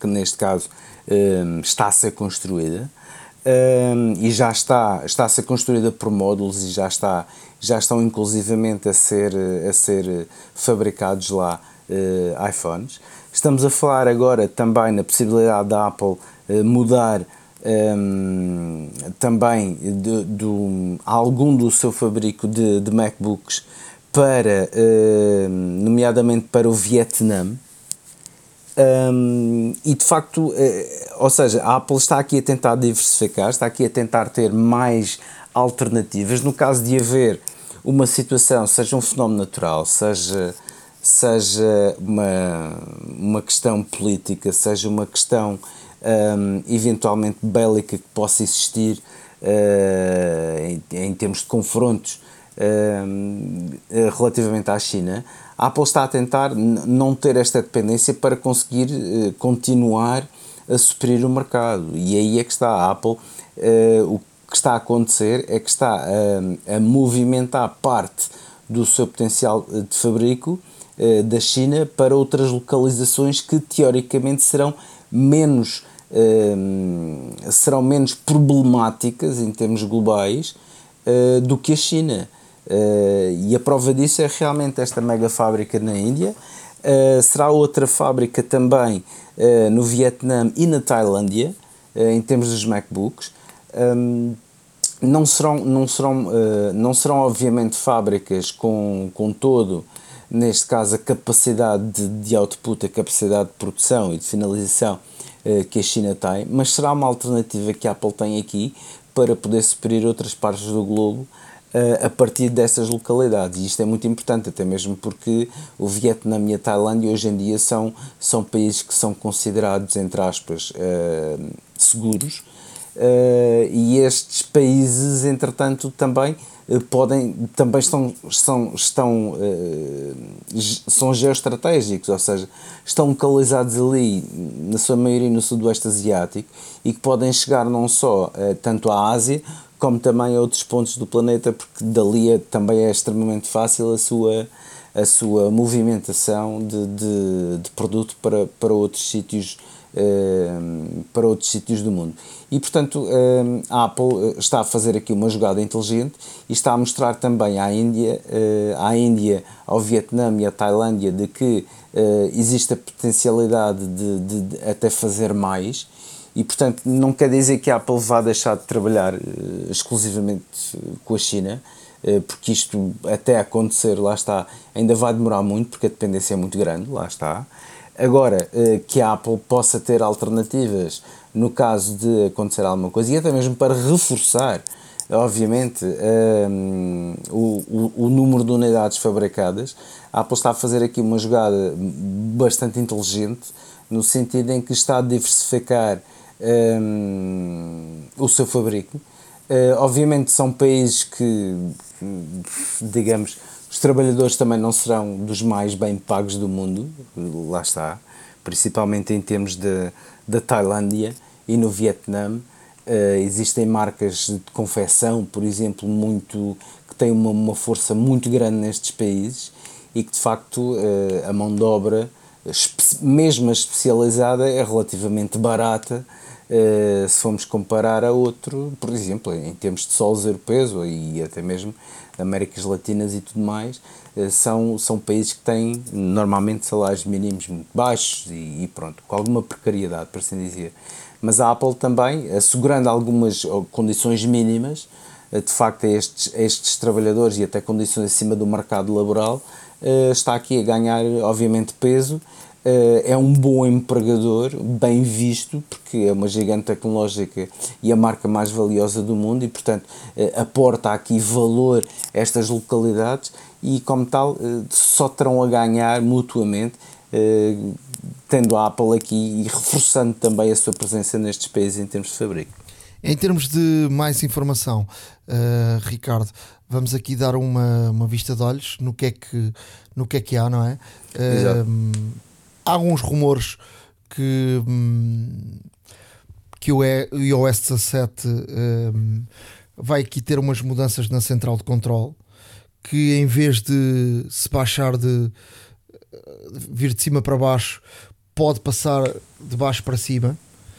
que neste caso, está a ser construída. e já está, está a ser construída por módulos e já, está, já estão inclusivamente a ser, a ser fabricados lá iPhones. Estamos a falar agora também na possibilidade da Apple mudar um, também de, de, algum do seu fabrico de, de MacBooks para, nomeadamente para o Vietnã. Um, e de facto, uh, ou seja, a Apple está aqui a tentar diversificar, está aqui a tentar ter mais alternativas. No caso de haver uma situação, seja um fenómeno natural, seja seja uma, uma questão política, seja uma questão um, eventualmente bélica que possa existir uh, em, em, termos de confrontos uh, relativamente à China, a Apple está a tentar não ter esta dependência para conseguir uh, continuar a suprir o mercado. E aí é que está a Apple. o que está a acontecer é que está a, a movimentar parte do seu potencial de fabrico eh, da China para outras localizações que teoricamente serão menos, eh, serão menos problemáticas em termos globais eh, do que a China. e a prova disso é realmente esta mega fábrica na Índia. será outra fábrica também no Vietnã e na Tailândia, em termos dos MacBooks. não serão, não serão, não serão obviamente fábricas com, com todo neste caso, a capacidade de, de output, a capacidade de produção e de finalização uh, que a China tem, mas será uma alternativa que a Apple tem aqui para poder suprir outras partes do globo uh, a partir dessas localidades. E isto é muito importante, até mesmo porque o Vietnã e a Tailândia hoje em dia são, são países que são considerados, entre aspas, uh, seguros. e estes países, entretanto, também eh, podem também estão, estão, estão uh, são geoestratégicos, ou seja, estão localizados ali, na sua maioria no sudoeste asiático, e que podem chegar não só uh, tanto à Ásia, como também a outros pontos do planeta, porque dali é, também é extremamente fácil a sua, a sua movimentação de, de, de produto para, para outros sítios para outros sítios do mundo. E portanto a Apple está a fazer aqui uma jogada inteligente e está a mostrar também à Índia, à Índia, ao Vietnã e à Tailândia de que existe a potencialidade de, de, de até fazer mais e portanto não quer dizer que a Apple vá deixar de trabalhar exclusivamente com a China porque isto até acontecer, lá está, ainda vai demorar muito porque a dependência é muito grande, lá está. Agora, eh, que a Apple possa ter alternativas no caso de acontecer alguma coisa e até mesmo para reforçar, obviamente, um, ehm, o, o, o, número de unidades fabricadas, a Apple está a fazer aqui uma jogada bastante inteligente no sentido em que está a diversificar um, ehm, o seu fabrico. Uh, obviamente são países que, digamos, os trabalhadores também não serão dos mais bem pagos do mundo, lá está, principalmente em termos da Tailândia e no Vietnã. Uh, existem marcas de confecção, por exemplo, muito que têm uma, uma força muito grande nestes países e que de facto uh, a mão de obra, mesmo a especializada, é relativamente barata uh, se formos comparar a outro, por exemplo, em termos de solos europeus e até mesmo Américas Latinas e tudo mais, eh, são, são países que têm normalmente salários mínimos muito baixos e, e pronto, com alguma precariedade, por assim dizer. Mas a Apple também, assegurando algumas condições mínimas, eh, de facto, a estes, a estes trabalhadores e até condições acima do mercado laboral, eh, está aqui a ganhar, obviamente, peso é um bom empregador, bem visto, porque é uma gigante tecnológica e a marca mais valiosa do mundo e, portanto, uh, aporta aqui valor a estas localidades e, como tal, uh, só terão a ganhar mutuamente, tendo a Apple aqui e reforçando também a sua presença nestes países em termos de fabrico. Em termos de mais informação, Ricardo, vamos aqui dar uma, uma vista de olhos no que é que, no que, é que há, não é? Exato há alguns rumores que, hum, que o iOS 17 hum, vai aqui ter umas mudanças na central de controle que em vez de se baixar de vir de cima para baixo pode passar de baixo para cima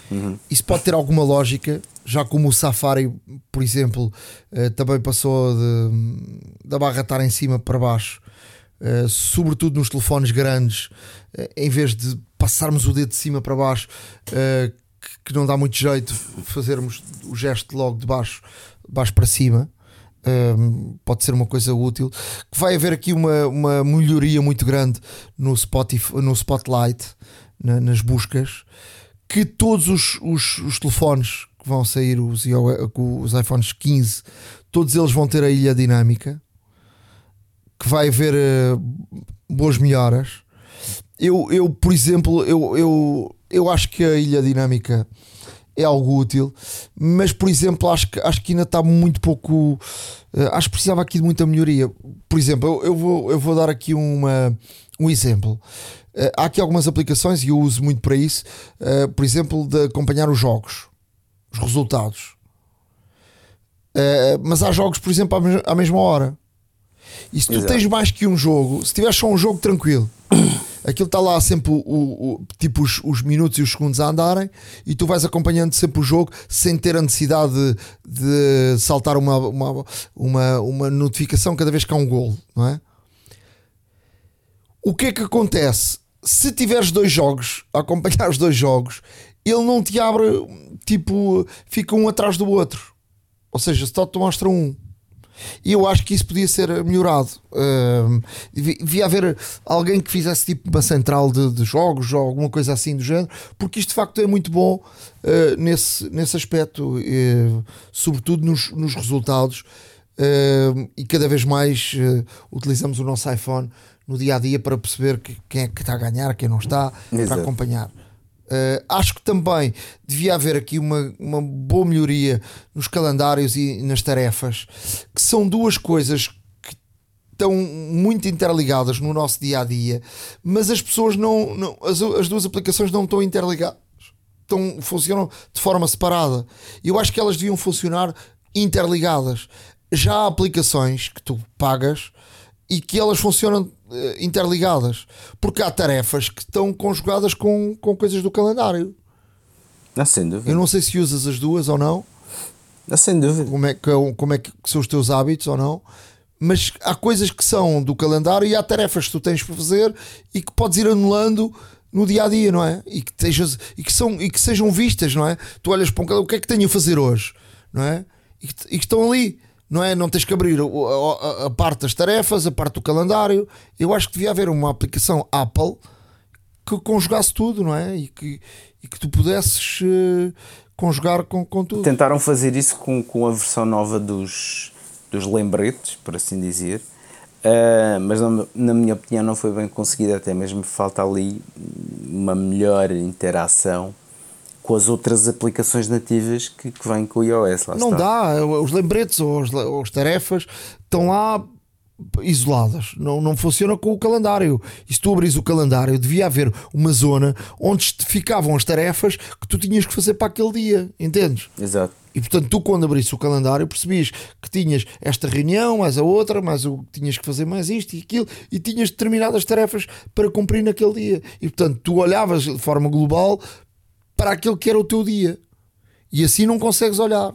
uhum. isso pode ter alguma lógica já como o Safari por exemplo eh, também passou de, da barra estar em cima para baixo Uh, sobretudo nos telefones grandes, uh, em vez de passarmos o dedo de cima para baixo, uh, que, não dá muito jeito fazermos o gesto logo de baixo, baixo para cima. pode ser uma coisa útil. Que vai haver aqui uma, uma melhoria muito grande no, Spotify, no Spotlight, na, nas buscas, que todos os, os, os telefones que vão sair, os, os iPhones 15, todos eles vão ter a ilha dinâmica que vai haver uh, boas melhoras. Eu, eu, por exemplo, eu, eu, eu acho que a ilha dinâmica é algo útil, mas por exemplo, acho que, acho que ainda está muito pouco. Uh, acho que precisava aqui de muita melhoria. Por exemplo, eu, eu, vou, eu vou dar aqui uma, um exemplo. Uh, há aqui algumas aplicações e eu uso muito para isso, uh, por exemplo, de acompanhar os jogos, os resultados. mas há jogos, por exemplo, à, mesma hora. E se tu Exato. tens mais que um jogo, se tiveres só um jogo tranquilo, aquilo está lá sempre o, o, tipo os, os, minutos e os segundos a andarem e tu vais acompanhando sempre o jogo sem ter a necessidade de, de saltar uma, uma, uma, uma, notificação cada vez que há um gol, não é? O que é que acontece? Se tiveres dois jogos, acompanhar os dois jogos, ele não te abre, tipo, fica um atrás do outro. Ou seja, só te mostra um. E eu acho que isso podia ser melhorado. Uh, devia haver alguém que fizesse tipo uma central de, de, jogos ou alguma coisa assim do género, porque isto de facto é muito bom uh, nesse, nesse aspecto, uh, sobretudo nos, nos resultados. e cada vez mais utilizamos o nosso iPhone no dia a dia para perceber que, quem é que está a ganhar, quem não está, Exato. para acompanhar. Uh, acho que também devia haver aqui uma, uma boa melhoria nos calendários e nas tarefas, que são duas coisas que estão muito interligadas no nosso dia a dia, mas as pessoas não, não as, as duas aplicações não estão interligadas, estão, funcionam de forma separada. Eu acho que elas deviam funcionar interligadas. Já há aplicações que tu pagas e que elas funcionam interligadas. Porque há tarefas que estão conjugadas com, com coisas do calendário. Não, sem dúvida. Eu não sei se usas as duas ou não, Não, sem dúvida. como é, que, como é que são os teus hábitos ou não, mas há coisas que são do calendário e há tarefas que tu tens para fazer e que podes ir anulando no dia a dia, não é? E que, tejas, e que, são, e que sejam vistas, não é? Tu olhas para um calendário, o que é que tenho a fazer hoje, não é? E que, e que estão ali, não é? Não tens que abrir a, a- a parte das tarefas, a parte do calendário. Eu acho que devia haver uma aplicação Apple que conjugasse tudo, não é? E que, e que tu pudesses eh, conjugar com, com tudo. Tentaram fazer isso com, com a versão nova dos, dos lembretes, por assim dizer, Ah, mas na, na minha opinião não foi bem conseguido, até mesmo falta ali uma melhor interação com as outras aplicações nativas que, que vêm com o iOS. Lá Não está. dá, os lembretes ou as, ou as tarefas estão lá isoladas, não, não funciona com o calendário. E se tu abris o calendário, devia haver uma zona onde ficavam as tarefas que tu tinhas que fazer para aquele dia, entendes? Exato. E portanto, tu quando abrisse o calendário percebias que tinhas esta reunião, mais a outra, mais o tinhas que fazer mais isto e aquilo, e tinhas determinadas tarefas para cumprir naquele dia. E portanto, tu olhavas de forma global para aquilo que era o teu dia. E assim não consegues olhar.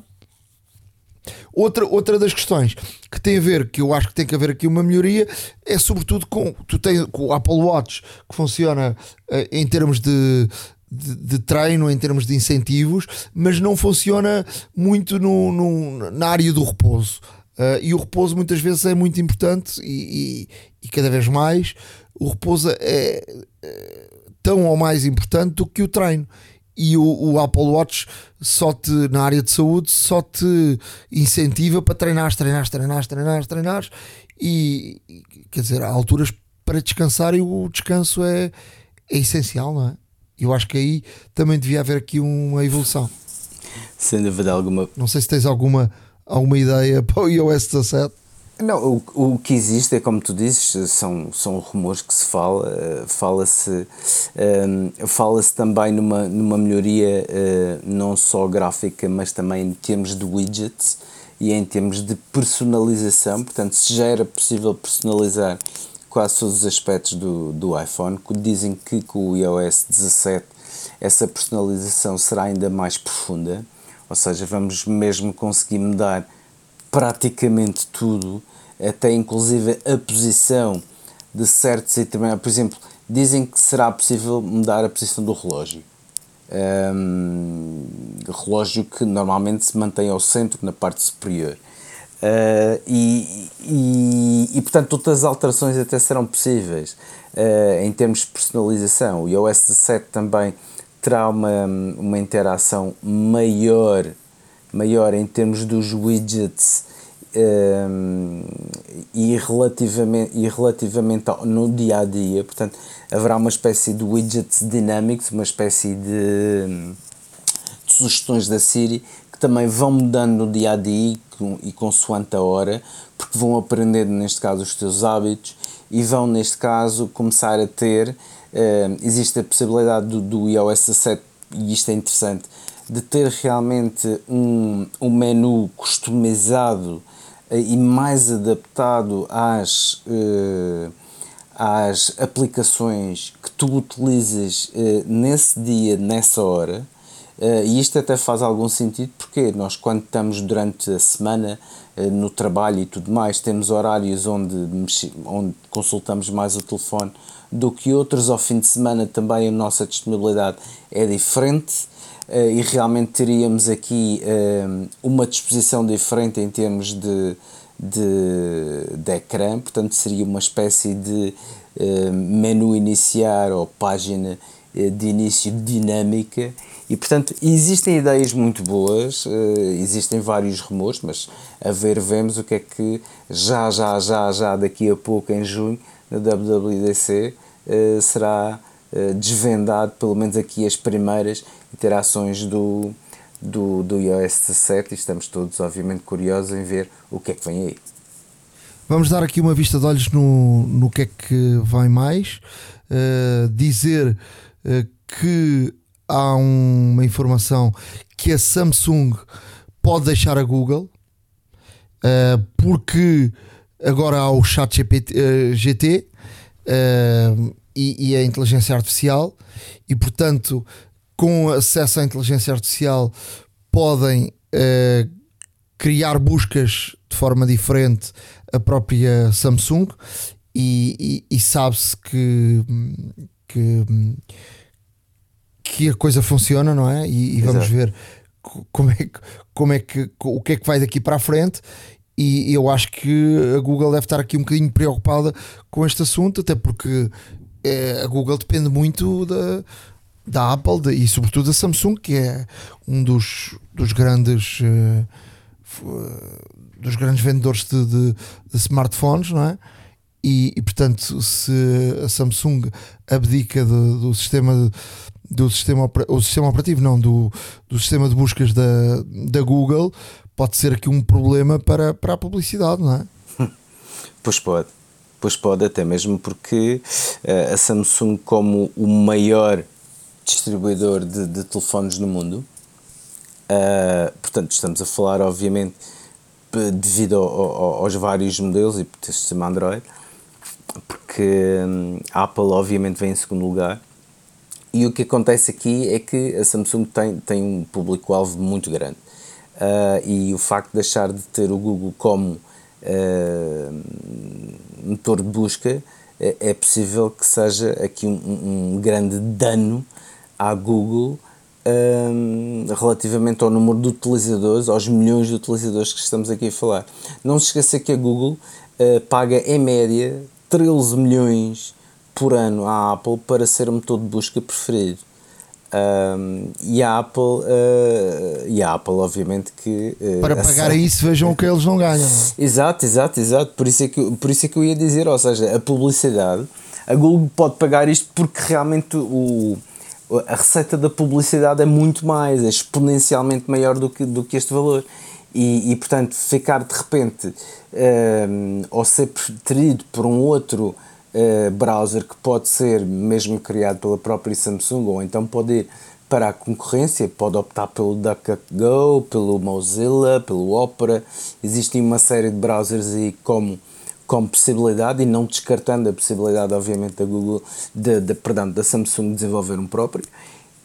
Outra, outra das questões que tem a ver, que eu acho que tem que haver aqui uma melhoria, é sobretudo com, tu tens, com o Apple Watch que funciona eh, em termos de, de, de treino, em termos de incentivos, mas não funciona muito no, no- na área do repouso. Eh, e o repouso muitas vezes é muito importante e, e- e cada vez mais o repouso é eh, tão ou mais importante do que o treino e o, o Apple Watch só te, na área de saúde, só te incentiva para treinar, treinar, treinar, treinar, treinar e quer dizer, há alturas para descansar e o descanso é, é essencial, não é? Eu acho que aí também devia haver aqui uma evolução. Sem dúvida alguma. Não sei se tens alguma, alguma ideia para o iOS 17. Não, o, o que existe é como tu dizes, são, são rumores que se fala, eh, fala-se ehm, fala-se também numa, numa melhoria eh, não só gráfica, mas também em termos de widgets e em termos de personalização, portanto se já era possível personalizar quase todos os aspectos do, do iPhone, dizem que com o iOS 17 essa personalização será ainda mais profunda, ou seja, vamos mesmo conseguir mudar praticamente tudo, até inclusive a posição de certos também, por exemplo, dizem que será possível mudar a posição do relógio. Um, relógio que normalmente se mantém ao centro, na parte superior. Uh, e, e, e, portanto outras alterações até serão possíveis uh, em termos de personalização. O iOS 17 também terá uma, uma interação maior, maior em termos dos widgets um, e relativamente, e relativamente ao, no dia a dia. Portanto, haverá uma espécie de widgets dinâmicos, uma espécie de, de sugestões da Siri que também vão mudando no dia a dia e consoante a hora, porque vão aprendendo, neste caso, os teus hábitos e vão, neste caso, começar a ter. Uh, existe a possibilidade do, do iOS 17, e isto é interessante, de ter realmente um, um menu customizado e mais adaptado às, uh, às aplicações que tu utilizas nesse dia, nessa hora. E isto até faz algum sentido porque nós, quando estamos durante a semana no trabalho e tudo mais, temos horários onde, onde consultamos mais o telefone do que outros. Ao fim de semana também a nossa disponibilidade é diferente e realmente teríamos aqui uma disposição diferente em termos de, de, de ecrã, portanto, seria uma espécie de menu iniciar ou página de início dinâmica. E portanto existem ideias muito boas, existem vários rumores, mas a ver vemos o que é que já, já, já, já daqui a pouco em junho na WWDC será desvendado pelo menos aqui as primeiras interações do, do, do iOS 17 e estamos todos obviamente curiosos em ver o que é que vem aí. Vamos dar aqui uma vista de olhos no, no que é que vem mais. Uh, dizer uh, que há uma informação que a Samsung pode deixar a Google uh, porque agora há o chat GPT, GT e, e, a inteligência artificial, e portanto, com acesso à inteligência artificial, podem uh, criar buscas de forma diferente a própria Samsung, e, e, e sabe-se que, que, que a coisa funciona, não é? E, e vamos ver como é, que, como é que o que é que vai daqui para a frente e eu acho que a Google deve estar aqui um bocadinho preocupada com este assunto, até porque é, a Google depende muito da, da Apple de, e sobretudo da Samsung, que é um dos, dos grandes uh, dos grandes vendedores de, de, de smartphones, não é? E, e, portanto, se a Samsung abdica do, sistema do sistema, o sistema operativo, não, do, do sistema de buscas da, da Google, pode ser aqui um problema para, para a publicidade, não é? Pois pode, pois pode, até mesmo porque uh, a Samsung, como o maior distribuidor de, de telefones no mundo, uh, portanto, estamos a falar, obviamente, devido ao, ao, aos vários modelos e por sistema Android, porque um, a Apple, obviamente, vem em segundo lugar e o que acontece aqui é que a Samsung tem, tem um público-alvo muito grande. Uh, e o facto de deixar de ter o Google como uh, motor de busca é, é, possível que seja aqui um, um grande dano à Google uh, relativamente ao número de utilizadores, aos milhões de utilizadores que estamos aqui a falar. Não se esqueça que a Google paga em média 13 milhões por ano à Apple para ser o motor de busca preferido. Um, e a Apple uh, e a Apple obviamente que uh, para pagar isso vejam o que eles não ganham exato exato exato por isso é que por isso é que eu ia dizer ou seja a publicidade a Google pode pagar isto porque realmente o a receita da publicidade é muito mais é exponencialmente maior do que do que este valor. E, e portanto ficar de repente um, ou ser preterido por um outro uh, browser que pode ser mesmo criado pela própria Samsung ou então pode ir para a concorrência, pode optar pelo DuckDuckGo, pelo Mozilla, pelo Opera, existem uma série de browsers aí como, como possibilidade e não descartando a possibilidade obviamente da Google, de, de, perdão, da Samsung desenvolver um próprio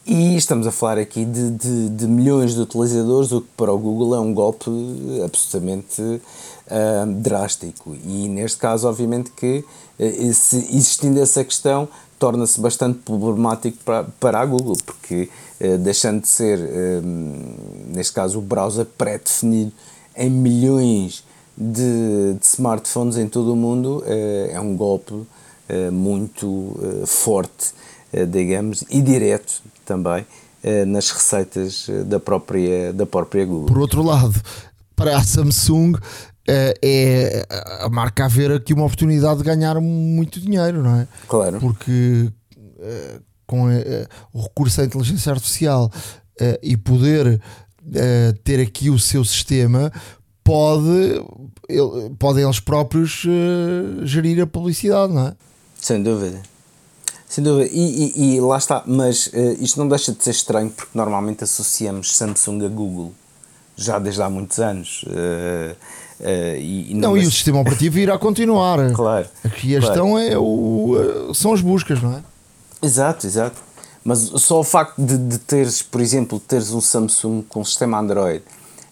e estamos a falar aqui de, de, de, milhões de utilizadores, o que para o Google é um golpe absolutamente uh, drástico. E neste caso, obviamente, que uh, se, existindo essa questão, torna-se bastante problemático para, para a Google, porque uh, deixando de ser, neste caso, o browser pré-definido em milhões de, de, smartphones em todo o mundo, é um golpe muito forte, digamos, e direto também nas receitas da própria, da própria Google. Por outro lado, para a Samsung é a marca a ver aqui uma oportunidade de ganhar muito dinheiro, não é? Claro. Porque com o recurso à inteligência artificial e poder ter aqui o seu sistema, pode, ele, podem eles próprios gerir a publicidade, não é? Sem dúvida. Sem dúvida, e, e, e lá está, mas isto não deixa de ser estranho porque normalmente associamos Samsung a Google já desde há muitos anos. Uh, Uh, e, não, não e o sistema operativo irá continuar. Claro. Aqui a claro. questão é o, são as buscas, não é? Exato, exato. Mas só o facto de, de teres, por exemplo, teres um Samsung com sistema Android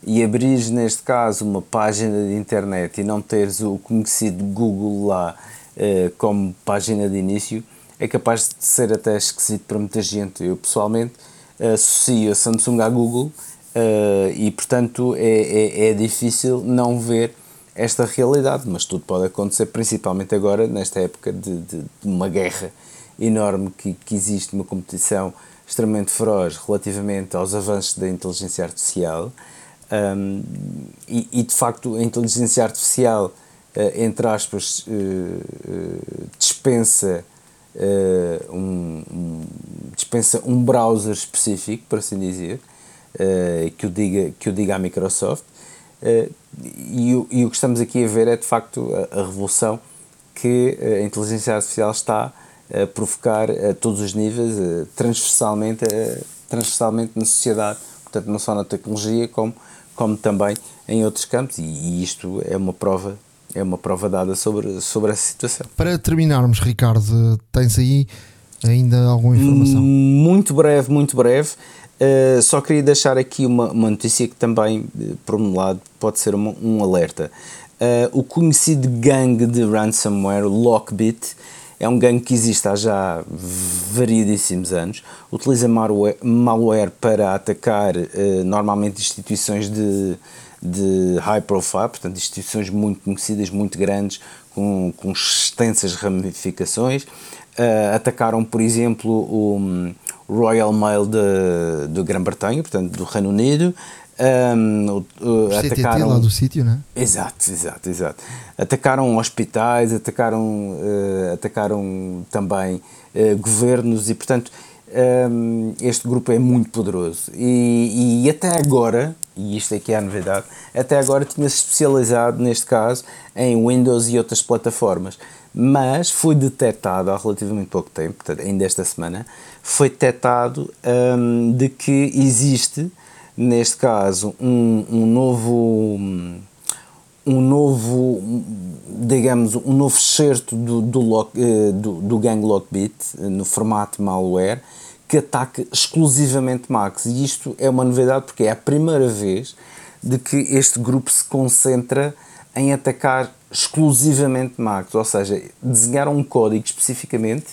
e abrires neste caso uma página de internet e não teres o conhecido Google lá uh, como página de início, é capaz de ser até esquisito para muita gente. Eu pessoalmente associo a Samsung à Google uh, e portanto é, é, é, difícil não ver esta realidade, mas tudo pode acontecer, principalmente agora, nesta época de, de, de uma guerra enorme que, que existe, uma competição extremamente feroz relativamente aos avanços da inteligência artificial. Um, e, e, de facto a inteligência artificial, uh, entre aspas, uh, dispensa, um, um, dispensa um browser específico, por assim dizer, que, o diga, que o diga à Microsoft. E, o, e o que estamos aqui a ver é de facto a, a revolução que a inteligência artificial está a provocar a todos os níveis, transversalmente, transversalmente na sociedade, portanto, não só na tecnologia, como, como também em outros campos, e, isto é uma prova é uma prova dada sobre, sobre essa situação. Para terminarmos, Ricardo, tens aí ainda alguma informação? Muito breve, muito breve. Uh, só queria deixar aqui uma, uma notícia que também, por um lado, pode ser uma, um alerta. Uh, o conhecido gangue de ransomware, Lockbit, é um gangue que existe há já variedíssimos anos, utiliza malware, para atacar uh, normalmente instituições de, de high profile, portanto instituições muito conhecidas, muito grandes, com, com extensas ramificações. Uh, atacaram, por exemplo, o Royal Mail de Grã-Bretanha, portanto do Reino Unido, um, uh, atacaram lá do sítio, né? Exato, exato, exato. Atacaram hospitais, atacaram, uh, atacaram também uh, governos e, portanto, um, este grupo é muito poderoso. E, e até agora, e isto aqui é a novidade, até agora tinha-se especializado, neste caso, em Windows e outras plataformas. Mas foi detectado há relativamente pouco tempo, ainda esta semana, foi detectado um, de que existe neste caso, um, um novo um novo, digamos, um novo excerto do, do, lock, eh, do, do Gang Lockbit eh, no formato malware que ataque exclusivamente Macs. E isto é uma novidade porque é a primeira vez de que este grupo se concentra em atacar exclusivamente Macs, ou seja, desenharam um código especificamente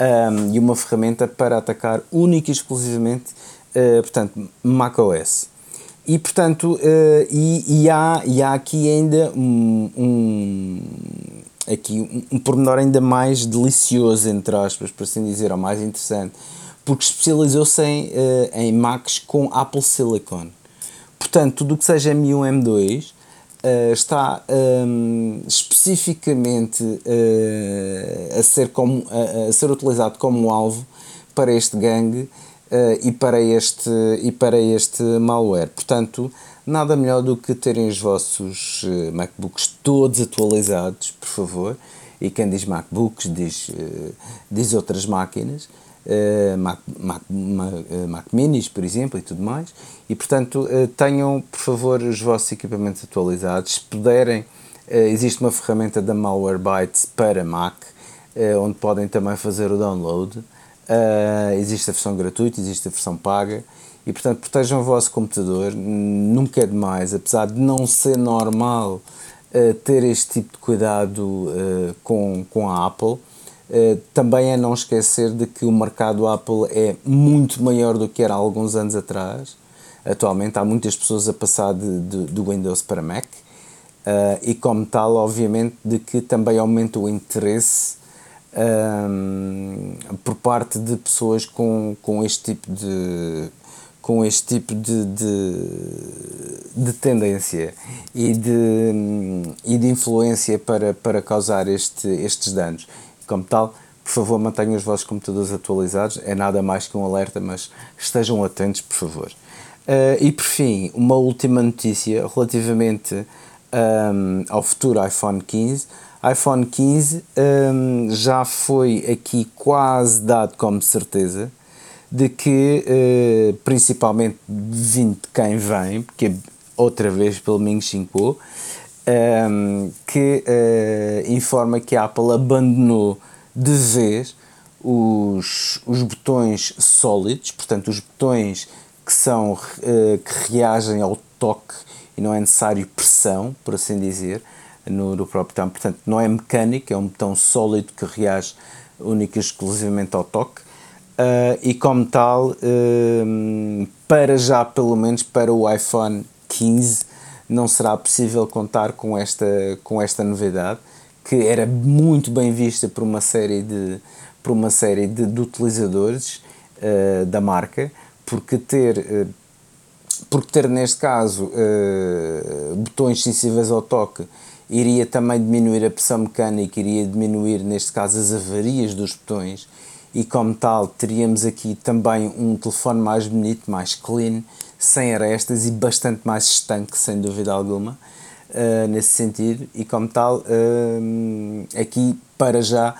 um, e uma ferramenta para atacar única e exclusivamente uh, portanto, macOS. E, portanto, uh, e, e, há, e há aqui ainda um, um, aqui um, um pormenor ainda mais delicioso, entre aspas, por assim dizer, ou mais interessante, porque especializou-se em, uh, em Macs com Apple Silicon. Portanto, tudo o que seja M1, M2 uh, está um, especificamente uh, a, ser como, a, ser utilizado como alvo para este gangue e, para este, e para este malware. Portanto, nada melhor do que terem os vossos uh, MacBooks todos atualizados, por favor. E quem diz MacBooks diz, uh, diz outras máquinas. Mac, Mac, Mac, Mac, Minis, por exemplo, e tudo mais. E portanto, tenham, por favor, os vossos equipamentos atualizados. Se puderem, existe uma ferramenta da Malwarebytes para Mac, onde podem também fazer o download. Uh, existe a versão gratuita, existe a versão paga e portanto protejam o vosso computador, nunca é demais, apesar de não ser normal uh, ter este tipo de cuidado uh, com, com a Apple. também é não esquecer de que o mercado Apple é muito maior do que era há alguns anos atrás. Atualmente há muitas pessoas a passar de, de do Windows para Mac e como tal, obviamente, de que também aumenta o interesse um, por parte de pessoas com, com este tipo de com este tipo de, de, de tendência e de, e de influência para, para causar este, estes danos. Como tal, por favor, mantenham os vossos computadores atualizados. É nada mais que um alerta, mas estejam atentos, por favor. Uh, e por fim, uma última notícia relativamente um, ao futuro iPhone 15 iPhone 15 um, já foi aqui quase dado como certeza de que, uh, principalmente vindo de quem vem, porque outra vez pelo Ming Xinguo, um, que uh, informa que a Apple abandonou de vez os, os botões sólidos, portanto, os botões que, são, uh, que reagem ao toque e não é necessário pressão, por assim dizer, no, no próprio botão. Portanto, não é mecânico, é um botão sólido que reage única e exclusivamente ao toque. Uh, e como tal, uh, para já, pelo menos para o iPhone 15, não será possível contar com esta, com esta novidade, que era muito bem vista por uma série de, por uma série de, de utilizadores uh, da marca, porque ter, porque ter neste caso botões sensíveis ao toque iria também diminuir a pressão mecânica, iria diminuir, neste caso, as avarias dos botões e, como tal, teríamos aqui também um telefone mais bonito, mais clean, sem arestas e bastante mais estanque, sem dúvida alguma, uh, nesse sentido. E, como tal, uh, aqui para já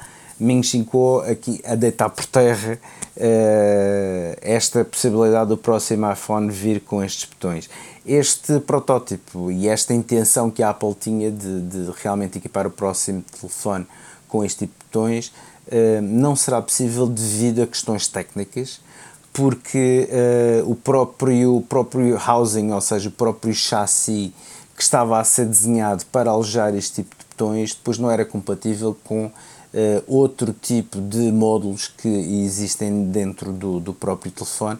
Ming Chico aqui a deitar por terra uh, esta possibilidade do próximo iPhone vir com estes botões. Este protótipo e esta intenção que a Apple tinha de, de realmente equipar o próximo telefone com este tipo de botões uh, não será possível devido a questões técnicas, porque uh, o, próprio, o próprio housing, ou seja, o próprio chassi que estava a ser desenhado para alojar este tipo de botões, depois não era compatível com uh, outro tipo de módulos que existem dentro do, do próprio telefone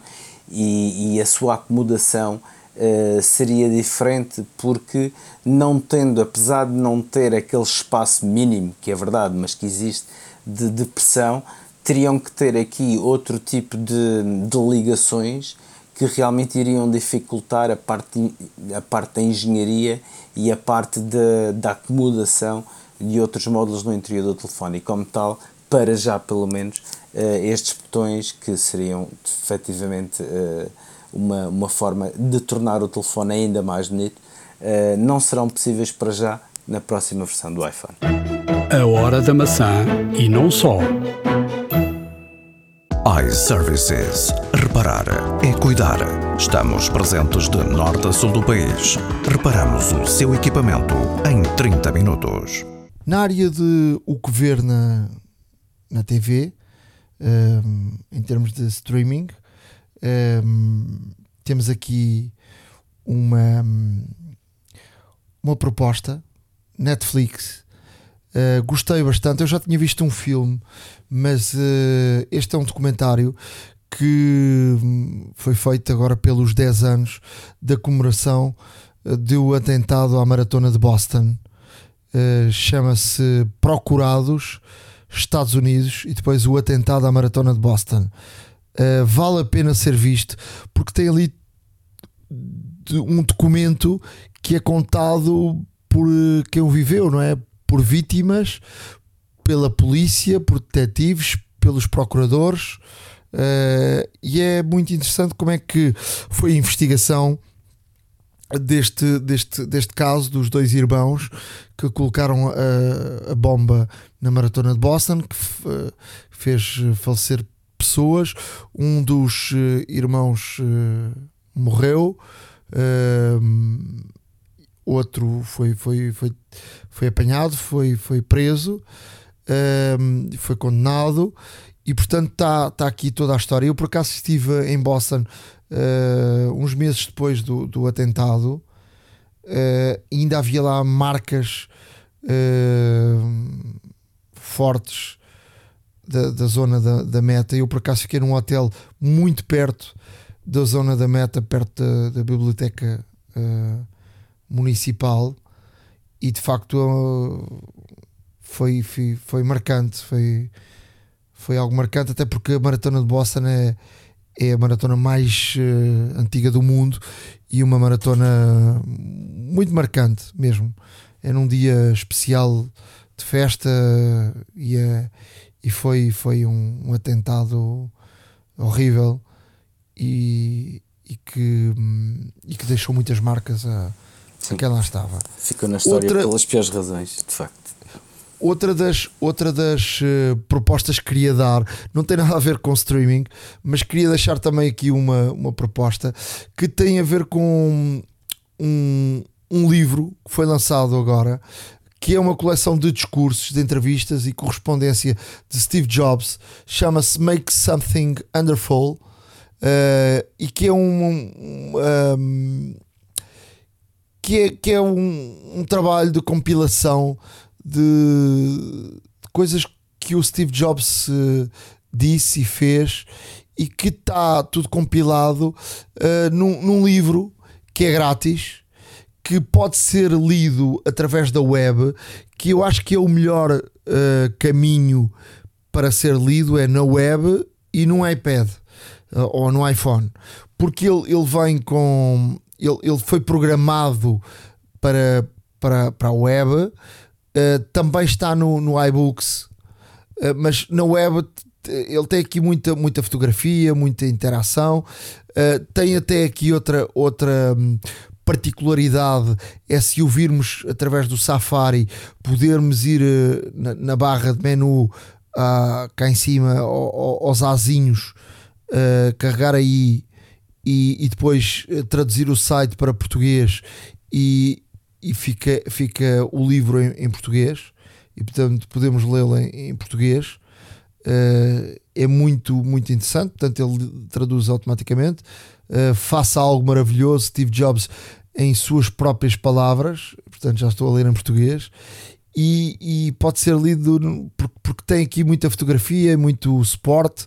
e, e a sua acomodação uh, seria diferente porque não tendo, apesar de não ter aquele espaço mínimo, que é verdade, mas que existe, de, de pressão, teriam que ter aqui outro tipo de, de ligações que realmente iriam dificultar a parte, a parte da engenharia e a parte da, da acomodação de outros módulos no interior do telefone e como tal, para já pelo menos, uh, estes botões que seriam efetivamente uh, uma, uma forma de tornar o telefone ainda mais bonito, uh, não serão possíveis para já na próxima versão do iPhone. A hora da maçã e não só iServices. Reparar é cuidar. Estamos presentes de norte a sul do país. Reparamos o seu equipamento em 30 minutos. Na área de o que ver na, na TV, um, ehm, em termos de streaming, um, ehm, temos aqui uma, uma proposta Netflix. Uh, gostei bastante. Eu já tinha visto um filme mas uh, este é um documentário que hum, foi feito agora pelos 10 anos da comemoração eh, do atentado à maratona de Boston. Uh, Chama-se Procurados Estados Unidos e depois o atentado à maratona de Boston. Uh, vale a pena ser visto porque tem ali um documento que é contado por quem o viveu, não é? Por vítimas, pela polícia, por detetives, pelos procuradores. Uh, e é muito interessante como é que foi a investigação deste, deste, deste caso dos dois irmãos que colocaram a, a bomba na maratona de Boston, que uh, fez falecer pessoas. Um dos uh, irmãos morreu, outro foi, foi, foi, foi apanhado, foi, foi preso um, foi condenado e portanto está tá aqui toda a história. Eu por acaso estive em Boston uh, uns meses depois do, do atentado, uh, ainda havia lá marcas uh, fortes da, da zona da, da, meta. Eu por acaso fiquei num hotel muito perto da zona da meta, perto da, da biblioteca municipal, e de facto foi, foi, foi marcante, foi, foi algo marcante, até porque a maratona de Boston é, é a maratona mais uh, antiga do mundo e uma maratona muito marcante mesmo. É num dia especial de festa e, é, e foi, foi um, um atentado horrível e, e, que, e que deixou muitas marcas a, a quem lá estava. Ficou na história Outra... pelas piores razões, de facto outra das, outra das uh, propostas que queria dar não tem nada a ver com streaming, mas queria deixar também aqui uma, uma proposta que tem a ver com um, um livro que foi lançado agora. Que é uma coleção de discursos, de entrevistas e correspondência de Steve Jobs, chama-se Make Something Wonderful, uh, e que é um, um que é, que é um, um trabalho de compilação de, coisas que o Steve Jobs uh, disse e fez e que está tudo compilado uh, num, num, livro que é grátis, que pode ser lido através da web, que eu acho que é o melhor uh, caminho para ser lido é na web e no iPad ou no iPhone, porque ele, ele vem com ele, ele foi programado para, para, para a web Uh, também está no, no iBooks, uh, mas na web ele tem aqui muita, muita fotografia, muita interação. Uh, tem até aqui outra, outra um, particularidade: é se o virmos através do Safari, podermos ir na, na, barra de menu uh, cá em cima ao, aos azinhos, carregar aí e, e, depois traduzir o site para português e, e fica, fica o livro em, em português e portanto podemos lê-lo em, em, português. Uh, é muito, muito interessante, portanto ele traduz automaticamente. Uh, faça algo maravilhoso, Steve Jobs em suas próprias palavras, portanto já estou a ler em português. E, e pode ser lido porque, porque, tem aqui muita fotografia, muito suporte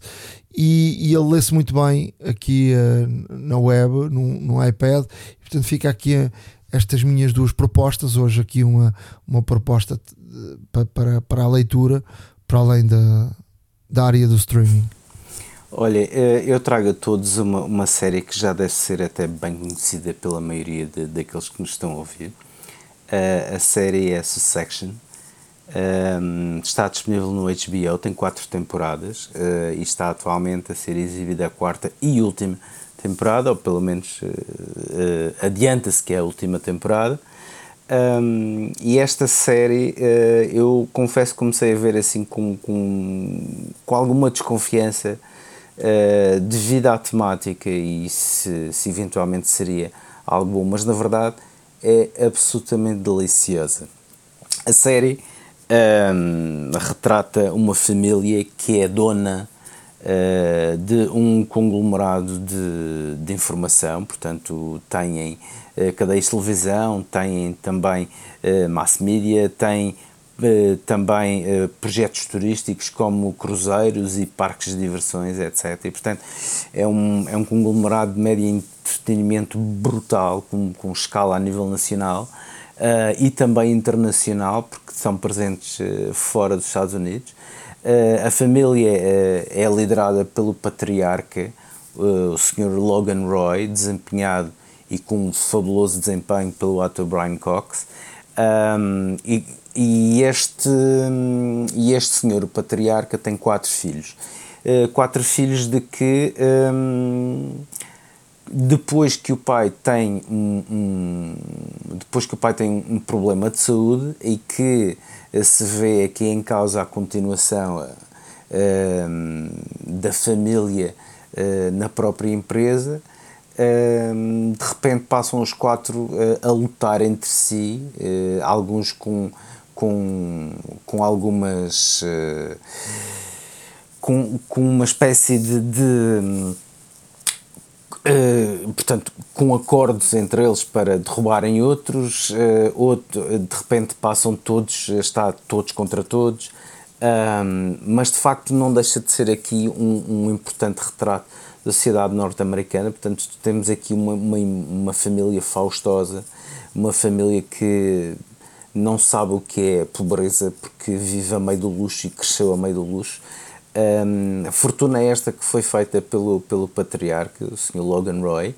e, e ele lê-se muito bem aqui uh, na web, no, no iPad. E, portanto, fica aqui estas minhas duas propostas. Hoje, aqui uma, uma proposta para, para, para a leitura, para além da, da área do streaming. Olha, eh, eu trago a todos uma, uma série que já deve ser até bem conhecida pela maioria de, daqueles que nos estão a ouvir. Uh, a série é Succession. Um, está disponível no HBO, tem quatro temporadas uh, e está atualmente a ser exibida a quarta e última temporada, ou pelo menos uh, uh, adianta-se que é a última temporada. Um, e esta série eu confesso que comecei a ver assim com, com, com alguma desconfiança devido à temática e se, se eventualmente seria algo bom, mas na verdade é absolutamente deliciosa. A série um, retrata uma família que é dona uh, de um conglomerado de, de informação, portanto, têm uh, cadeias de televisão, têm também uh, mass media, têm também projetos turísticos como cruzeiros e parques de diversões, etc. E, portanto, é um, é um conglomerado de média entretenimento brutal, com, com escala a nível nacional uh, e também internacional, porque são presentes uh, fora dos Estados Unidos. Uh, a família é liderada pelo patriarca, o Sr. Logan Roy, desempenhado e com um fabuloso desempenho pelo ator Brian Cox. Um, e, e, este, e este senhor, o patriarca, tem quatro filhos. quatro filhos de que um, depois que o pai tem um, um, depois que o pai tem um problema de saúde e que se vê aqui em causa a continuação uh, da família uh, na própria empresa uh, de repente passam os quatro a lutar entre si alguns com com, com algumas com, com uma espécie de, de Uh, portanto, com acordos entre eles para derrubarem outros, uh, outro, de repente passam todos, está todos contra todos, um, mas de facto não deixa de ser aqui um, um importante retrato da sociedade norte-americana. Portanto, temos aqui uma, uma, uma, família faustosa, uma família que não sabe o que é pobreza porque vive a meio do luxo e cresceu a meio do luxo. Um, fortuna esta que foi feita pelo, pelo patriarca, o Sr. Logan Roy,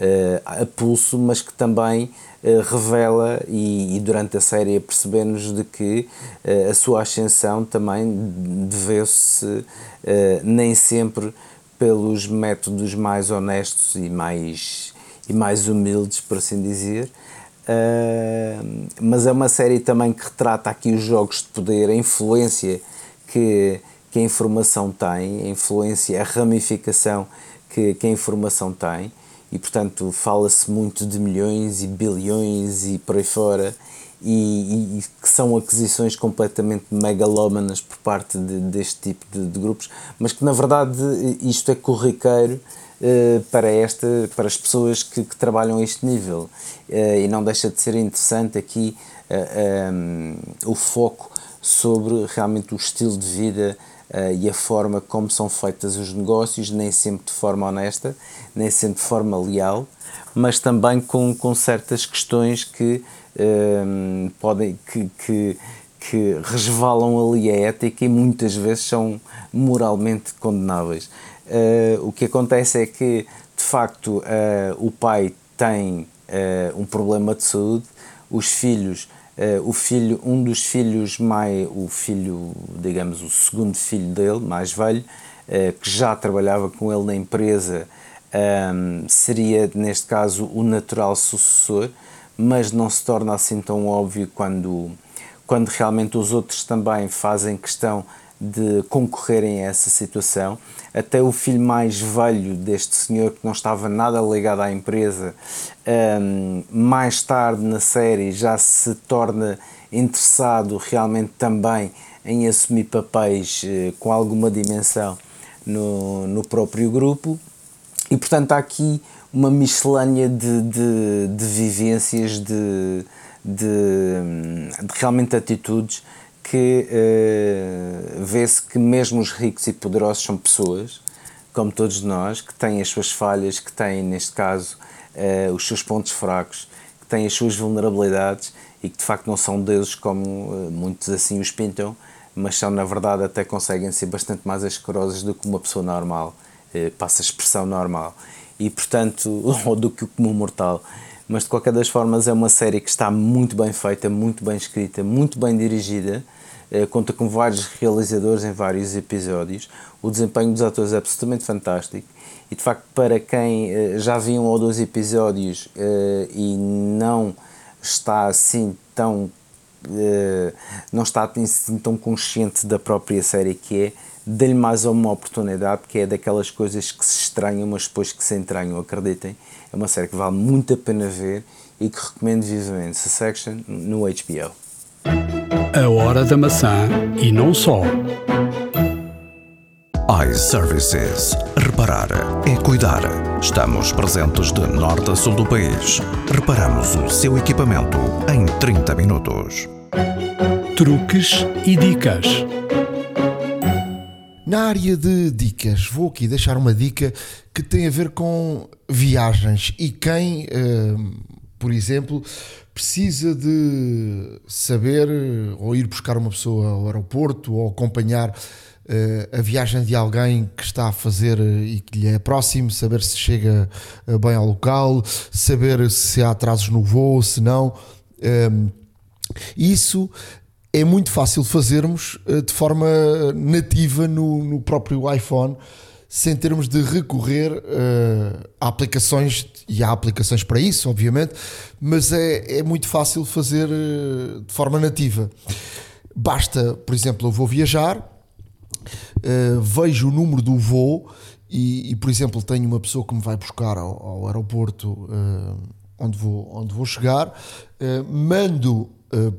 uh, a pulso, mas que também uh, revela e, e, durante a série percebemos de que uh, a sua ascensão também deveu-se nem sempre pelos métodos mais honestos e mais, e mais humildes, por assim dizer. mas é uma série também que retrata aqui os jogos de poder, a influência que que a informação tem, a influência, a ramificação que, que a informação tem, e portanto fala-se muito de milhões e bilhões e por aí fora, e, e que são aquisições completamente megalómanas por parte de, deste tipo de, de, grupos, mas que na verdade isto é corriqueiro uh, para, esta, para as pessoas que, que trabalham a este nível, uh, e não deixa de ser interessante aqui eh, o foco sobre realmente o estilo de vida uh, e a forma como são feitos os negócios, nem sempre de forma honesta, nem sempre de forma leal, mas também com, com certas questões que uh, podem que, que, que resvalam ali a ética e muitas vezes são moralmente condenáveis. Uh, o que acontece é que, de facto, o pai tem um problema de saúde, os filhos Uh, o filho, um dos filhos, mais, o filho, digamos, o segundo filho dele, mais velho, uh, que já trabalhava com ele na empresa, um, ehm, seria, neste caso, o natural sucessor, mas não se torna assim tão óbvio quando, quando realmente os outros também fazem questão de concorrerem a essa situação. Até o filho mais velho deste senhor, que não estava nada ligado à empresa, um, mais tarde na série já se torna interessado realmente também em assumir papéis uh, com alguma dimensão no, no próprio grupo. E portanto há aqui uma miscelânea de, de, de vivências, de, de, de realmente atitudes que uh, vê-se que mesmo os ricos e poderosos são pessoas, como todos nós, que têm as suas falhas, que têm, neste caso, uh, os seus pontos fracos, que têm as suas vulnerabilidades e que de facto não são deuses como uh, muitos assim os pintam, mas são, na verdade, até conseguem ser bastante mais asquerosos do que uma pessoa normal, passa a expressão normal, e portanto, ou do que o comum mortal. Mas de qualquer das formas é uma série que está muito bem feita, muito bem escrita, muito bem dirigida, conta com vários realizadores em vários episódios, o desempenho dos atores é absolutamente fantástico e de facto para quem eh, já viu um ou dois episódios eh, e não está assim tão não está assim tão consciente da própria série que é, dê-lhe mais uma oportunidade, que é daquelas coisas que se estranham, mas depois que se entranham, acreditem. É uma série que vale muito a pena ver e que recomendo vivamente. Section no HBO. A Hora da Maçã e não só. iServices. Reparar é cuidar. Estamos presentes de norte a sul do país. Reparamos o seu equipamento em 30 minutos. Truques e dicas. Na área de dicas, vou aqui deixar uma dica que tem a ver com viagens e quem, uh, por exemplo, precisa de saber ou ir buscar uma pessoa ao aeroporto ou acompanhar uh, a viagem de alguém que está a fazer e que lhe é próximo, saber se chega eh, bem ao local, saber se há atrasos no voo, se não. Um, isso é muito fácil fazermos eh, de forma nativa no, no próprio iPhone, sem termos de recorrer uh, a aplicações, e há aplicações para isso, obviamente, mas é, é muito fácil fazer uh, de forma nativa. Basta, por exemplo, eu vou viajar, uh, vejo o número do voo e, e, por exemplo, tenho uma pessoa que me vai buscar ao, ao aeroporto onde, vou, onde vou chegar, mando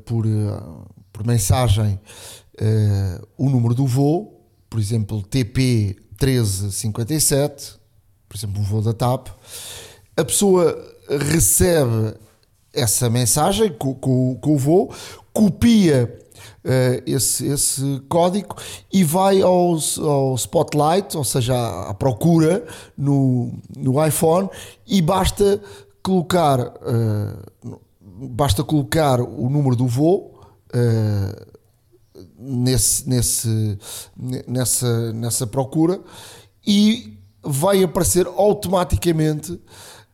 por por mensagem o número do voo, por exemplo, TP 1357, por exemplo, um voo da TAP, a pessoa recebe essa mensagem com, com, com o voo, copia uh, esse, esse código e vai ao, ao Spotlight, ou seja, à, procura no, no iPhone e basta colocar, uh, basta colocar o número do voo uh, nesse, nesse, nessa, nessa procura e vai aparecer automaticamente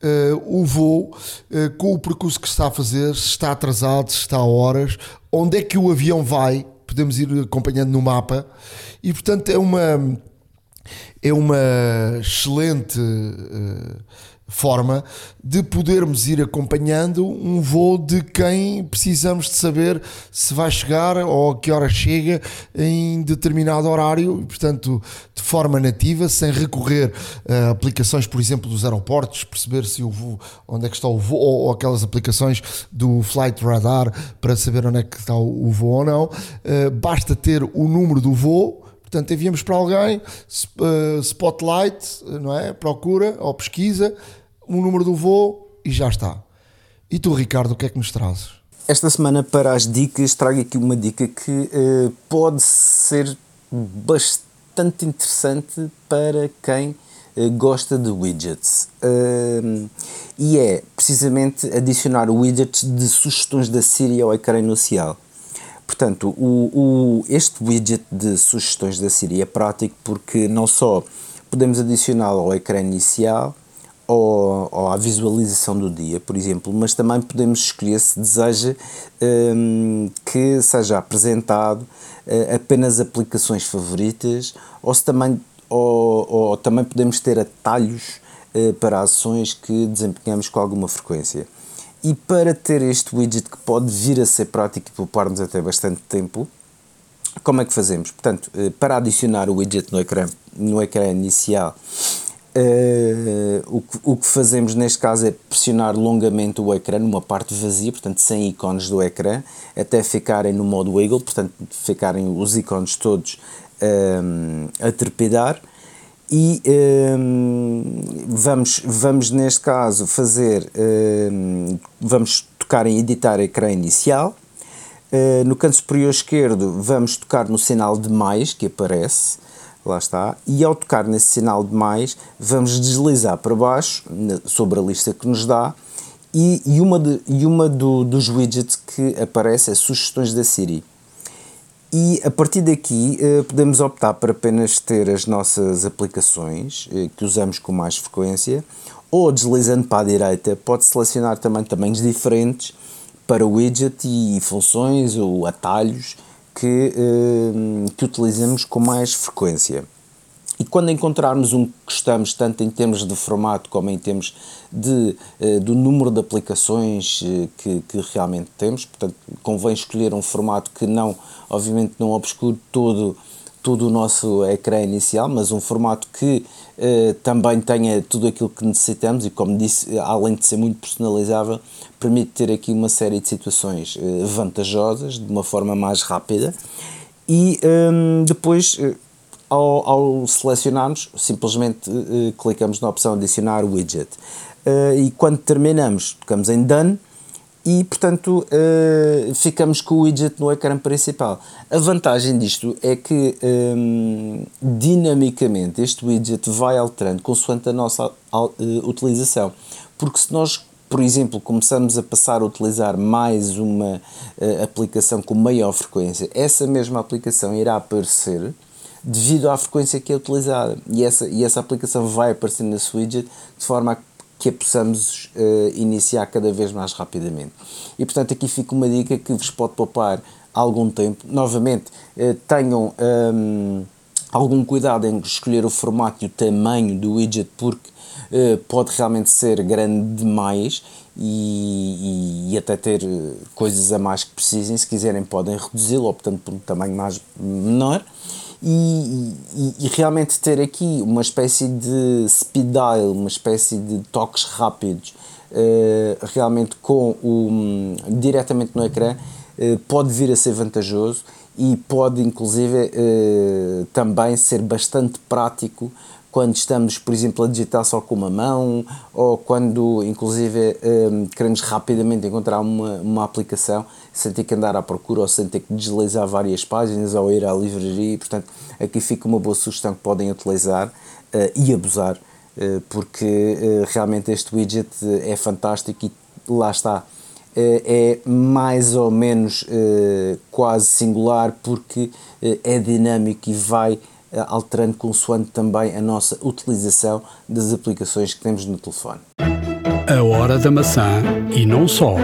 uh, o voo uh, com o percurso que está a fazer, se está atrasado, se está a horas, onde é que o avião vai, podemos ir acompanhando no mapa e portanto é uma é uma excelente uh, forma de podermos ir acompanhando um voo de quem precisamos de saber se vai chegar ou a que hora chega em determinado horário, portanto, de forma nativa, sem recorrer a aplicações, por exemplo, dos aeroportos, perceber se o voo, onde é que está o voo, ou aquelas aplicações do Flight Radar para saber onde é que está o voo ou não. Uh, basta ter o número do voo Portanto, enviamos para alguém, uh, spotlight, não é? Procura ou pesquisa, o número do voo e já está. E tu, Ricardo, o que é que nos trazes? Esta semana, para as dicas, trago aqui uma dica que uh, pode ser bastante interessante para quem uh, gosta de widgets. Uh, e é precisamente adicionar widgets de sugestões da Siri ao ecrã inicial. Portanto, o, o, este widget de sugestões da Siri é prático porque não só podemos adicioná-lo ao ecrã inicial ou, ou, à visualização do dia, por exemplo, mas também podemos escolher se deseja um, que seja apresentado uh, apenas aplicações favoritas ou se também, ou, ou também podemos ter atalhos uh, para ações que desempenhamos com alguma frequência. E para ter este widget que pode vir a ser prático e poupar-nos até bastante tempo, como é que fazemos? Portanto, uh, para adicionar o widget no ecrã, no ecrã inicial, Uh, o, que, o que fazemos neste caso é pressionar longamente o ecrã numa parte vazia, portanto sem ícones do ecrã, até ficarem no modo wiggle, portanto ficarem os ícones todos um, a trepidar. E um, vamos, vamos neste caso fazer, um, vamos tocar em editar ecrã inicial, uh, no canto superior esquerdo vamos tocar no sinal de mais que aparece, lá está, e ao tocar nesse sinal de mais, vamos deslizar para baixo, sobre a lista que nos dá, e, e uma, de, e uma do, dos widgets que aparece é sugestões da Siri. E a partir daqui eh, podemos optar por apenas ter as nossas aplicações eh, que usamos com mais frequência, ou deslizando para a direita, pode selecionar também tamanhos diferentes para widget e funções ou atalhos que, uh, que utilizamos com mais frequência. E quando encontrarmos um que gostamos, tanto em termos de formato como em termos de, uh, do número de aplicações uh, que, que, realmente temos, portanto, convém escolher um formato que não, obviamente, não obscure todo todo o nosso ecrã inicial, mas um formato que uh, também tenha tudo aquilo que necessitamos e, como disse, além de ser muito personalizável, permite ter aqui uma série de situações uh, vantajosas, de uma forma mais rápida. E ehm, depois, uh, ao, ao, selecionarmos, simplesmente clicamos na opção adicionar widget. e quando terminamos, tocamos em Done e, portanto, uh, ficamos com o widget no ecrã principal. A vantagem disto é que, um, dinamicamente, este widget vai alterando consoante a nossa uh, utilização. Porque se nós, por exemplo, começamos a passar a utilizar mais uma uh, aplicação com maior frequência, essa mesma aplicação irá aparecer devido à frequência que é utilizada. E essa, e essa aplicação vai aparecer nesse widget de forma a que a possamos uh, iniciar cada vez mais rapidamente. E portanto aqui fica uma dica que vos pode poupar algum tempo. Novamente, uh, tenham um, ehm, algum cuidado em escolher o formato e o tamanho do widget porque uh, pode realmente ser grande demais e, e, e, até ter coisas a mais que precisem. Se quiserem podem reduzi-lo optando por um tamanho mais menor e, e, e, realmente ter aqui uma espécie de speed dial, uma espécie de toques rápidos, uh, realmente com o um, diretamente no ecrã, uh, pode vir a ser vantajoso e pode inclusive uh, também ser bastante prático quando estamos, por exemplo, a digitar só com uma mão ou quando, inclusive, um, queremos rapidamente encontrar uma, uma aplicação sem ter que andar à procura ou sem ter que deslizar várias páginas ou ir à livraria. Portanto, aqui fica uma boa sugestão que podem utilizar uh, e abusar, uh, porque uh, realmente este widget é fantástico e lá está. É mais ou menos quase singular porque é dinâmico e vai alterando consoante também a nossa utilização das aplicações que temos no telefone. A hora da maçã e não só.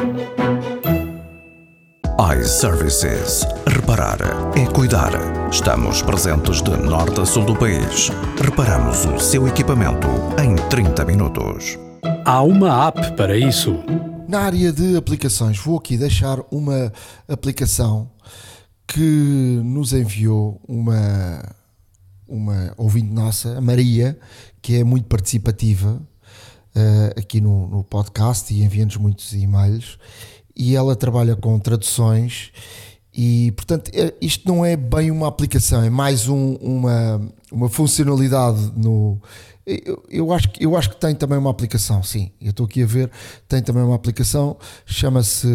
iServices. Reparar é cuidar. Estamos presentes de norte a sul do país. Reparamos o seu equipamento em 30 minutos. Há uma app para isso. Na área de aplicações, vou aqui deixar uma aplicação que nos enviou uma uma ouvinte nossa, a Maria, que é muito participativa uh, aqui no, no, podcast e envia-nos muitos e-mails. E ela trabalha com traduções e, portanto, é, isto não é bem uma aplicação, é mais um, uma, uma funcionalidade no. Eu, eu, acho, eu acho que tem também uma aplicação, sim. Eu estou aqui a ver, tem também uma aplicação, chama-se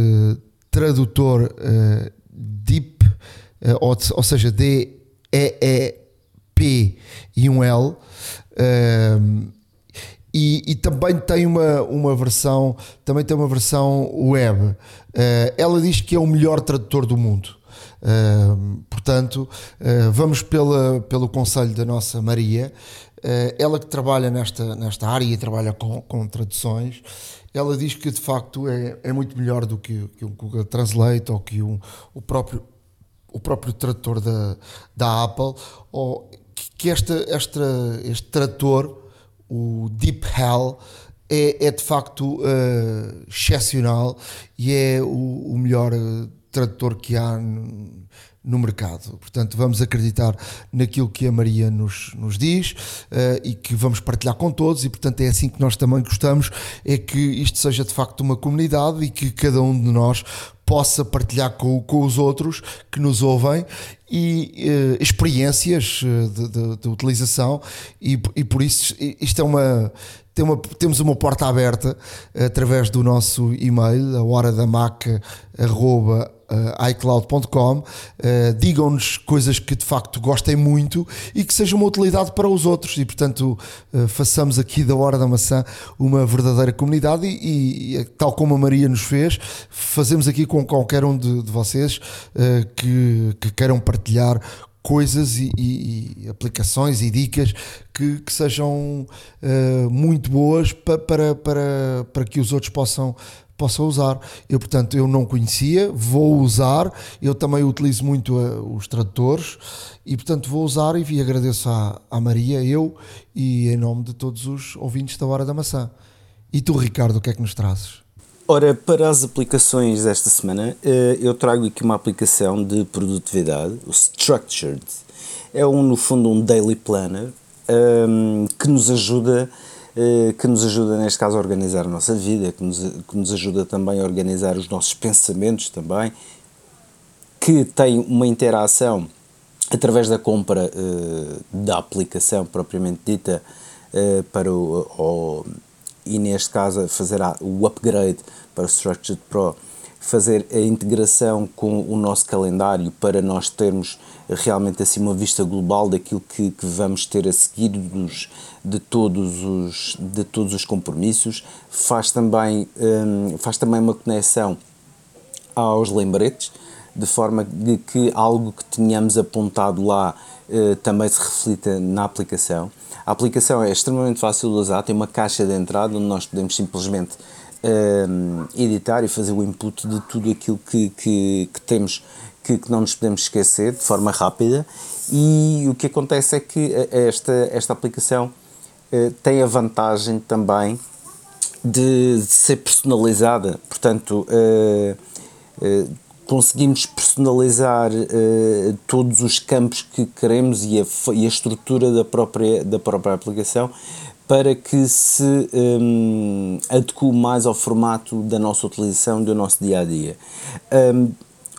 Tradutor uh, Deep, uh, ou, ou seja, D-E-E P e um L. Um, e, e, também tem uma, uma versão também tem uma versão web uh, ela diz que é o melhor tradutor do mundo uh, portanto uh, vamos pela, pelo conselho da nossa Maria ela que trabalha nesta, nesta área e trabalha com, com traduções ela diz que de facto é, é muito melhor do que, que o Google Translate ou que um, o próprio o próprio tradutor da, da Apple ou que esta, esta, este trator, o Deep Hell, é, é de facto uh, excepcional e é o, o melhor uh, trator que há no mercado. Portanto, vamos acreditar naquilo que a Maria nos, nos diz uh, e que vamos partilhar com todos, e portanto é assim que nós também gostamos, é que isto seja de facto uma comunidade e que cada um de nós possa partilhar com, com os outros que nos ouvem e uh, experiências eh, de, de, de utilização e, e, por isso isto é uma, tem uma temos uma porta aberta através do nosso e-mail a hora da uh, iCloud.com, uh, digam-nos coisas que de facto gostem muito e que sejam uma utilidade para os outros. E portanto uh, façamos aqui da Hora da Maçã uma verdadeira comunidade e, e, tal como a Maria nos fez, fazemos aqui com qualquer um de, de vocês que, que queiram partilhar coisas e, e, e, aplicações e dicas que, que sejam uh, muito boas para, para, para, para que os outros possam possa usar. Eu, portanto, eu não conhecia, vou usar, eu também utilizo muito uh, os tradutores e, portanto, vou usar e agradeço à, à Maria, eu e em nome de todos os ouvintes da Hora da Maçã. E tu, Ricardo, o que é que nos trazes? Ora, para as aplicações desta semana, uh, eu trago aqui uma aplicação de produtividade, o Structured. É um, no fundo um daily planner um, que nos ajuda a eh, que nos ajuda, neste caso, a organizar a nossa vida, que nos, que nos ajuda também a organizar os nossos pensamentos também, que tem uma interação através da compra uh, da aplicação propriamente dita uh, para o, o, e neste caso fazer o upgrade para o Structured Pro fazer a integração com o nosso calendário para nós termos realmente assim uma vista global daquilo que, que vamos ter a seguir dos, de, todos os, de todos os compromissos, faz também, um, faz também uma conexão aos lembretes, de forma de que algo que tínhamos apontado lá uh, também se reflita na aplicação. A aplicação é extremamente fácil de usar, tem uma caixa de entrada onde nós podemos simplesmente uh, editar e fazer o input de tudo aquilo que, que, que temos que, que, não nos podemos esquecer de forma rápida e o que acontece é que esta, esta aplicação uh, tem a vantagem também de, de ser personalizada, portanto uh, uh, conseguimos personalizar todos os campos que queremos e a, e a estrutura da própria, da própria aplicação para que se um, adeque mais ao formato da nossa utilização do nosso dia a dia. Um,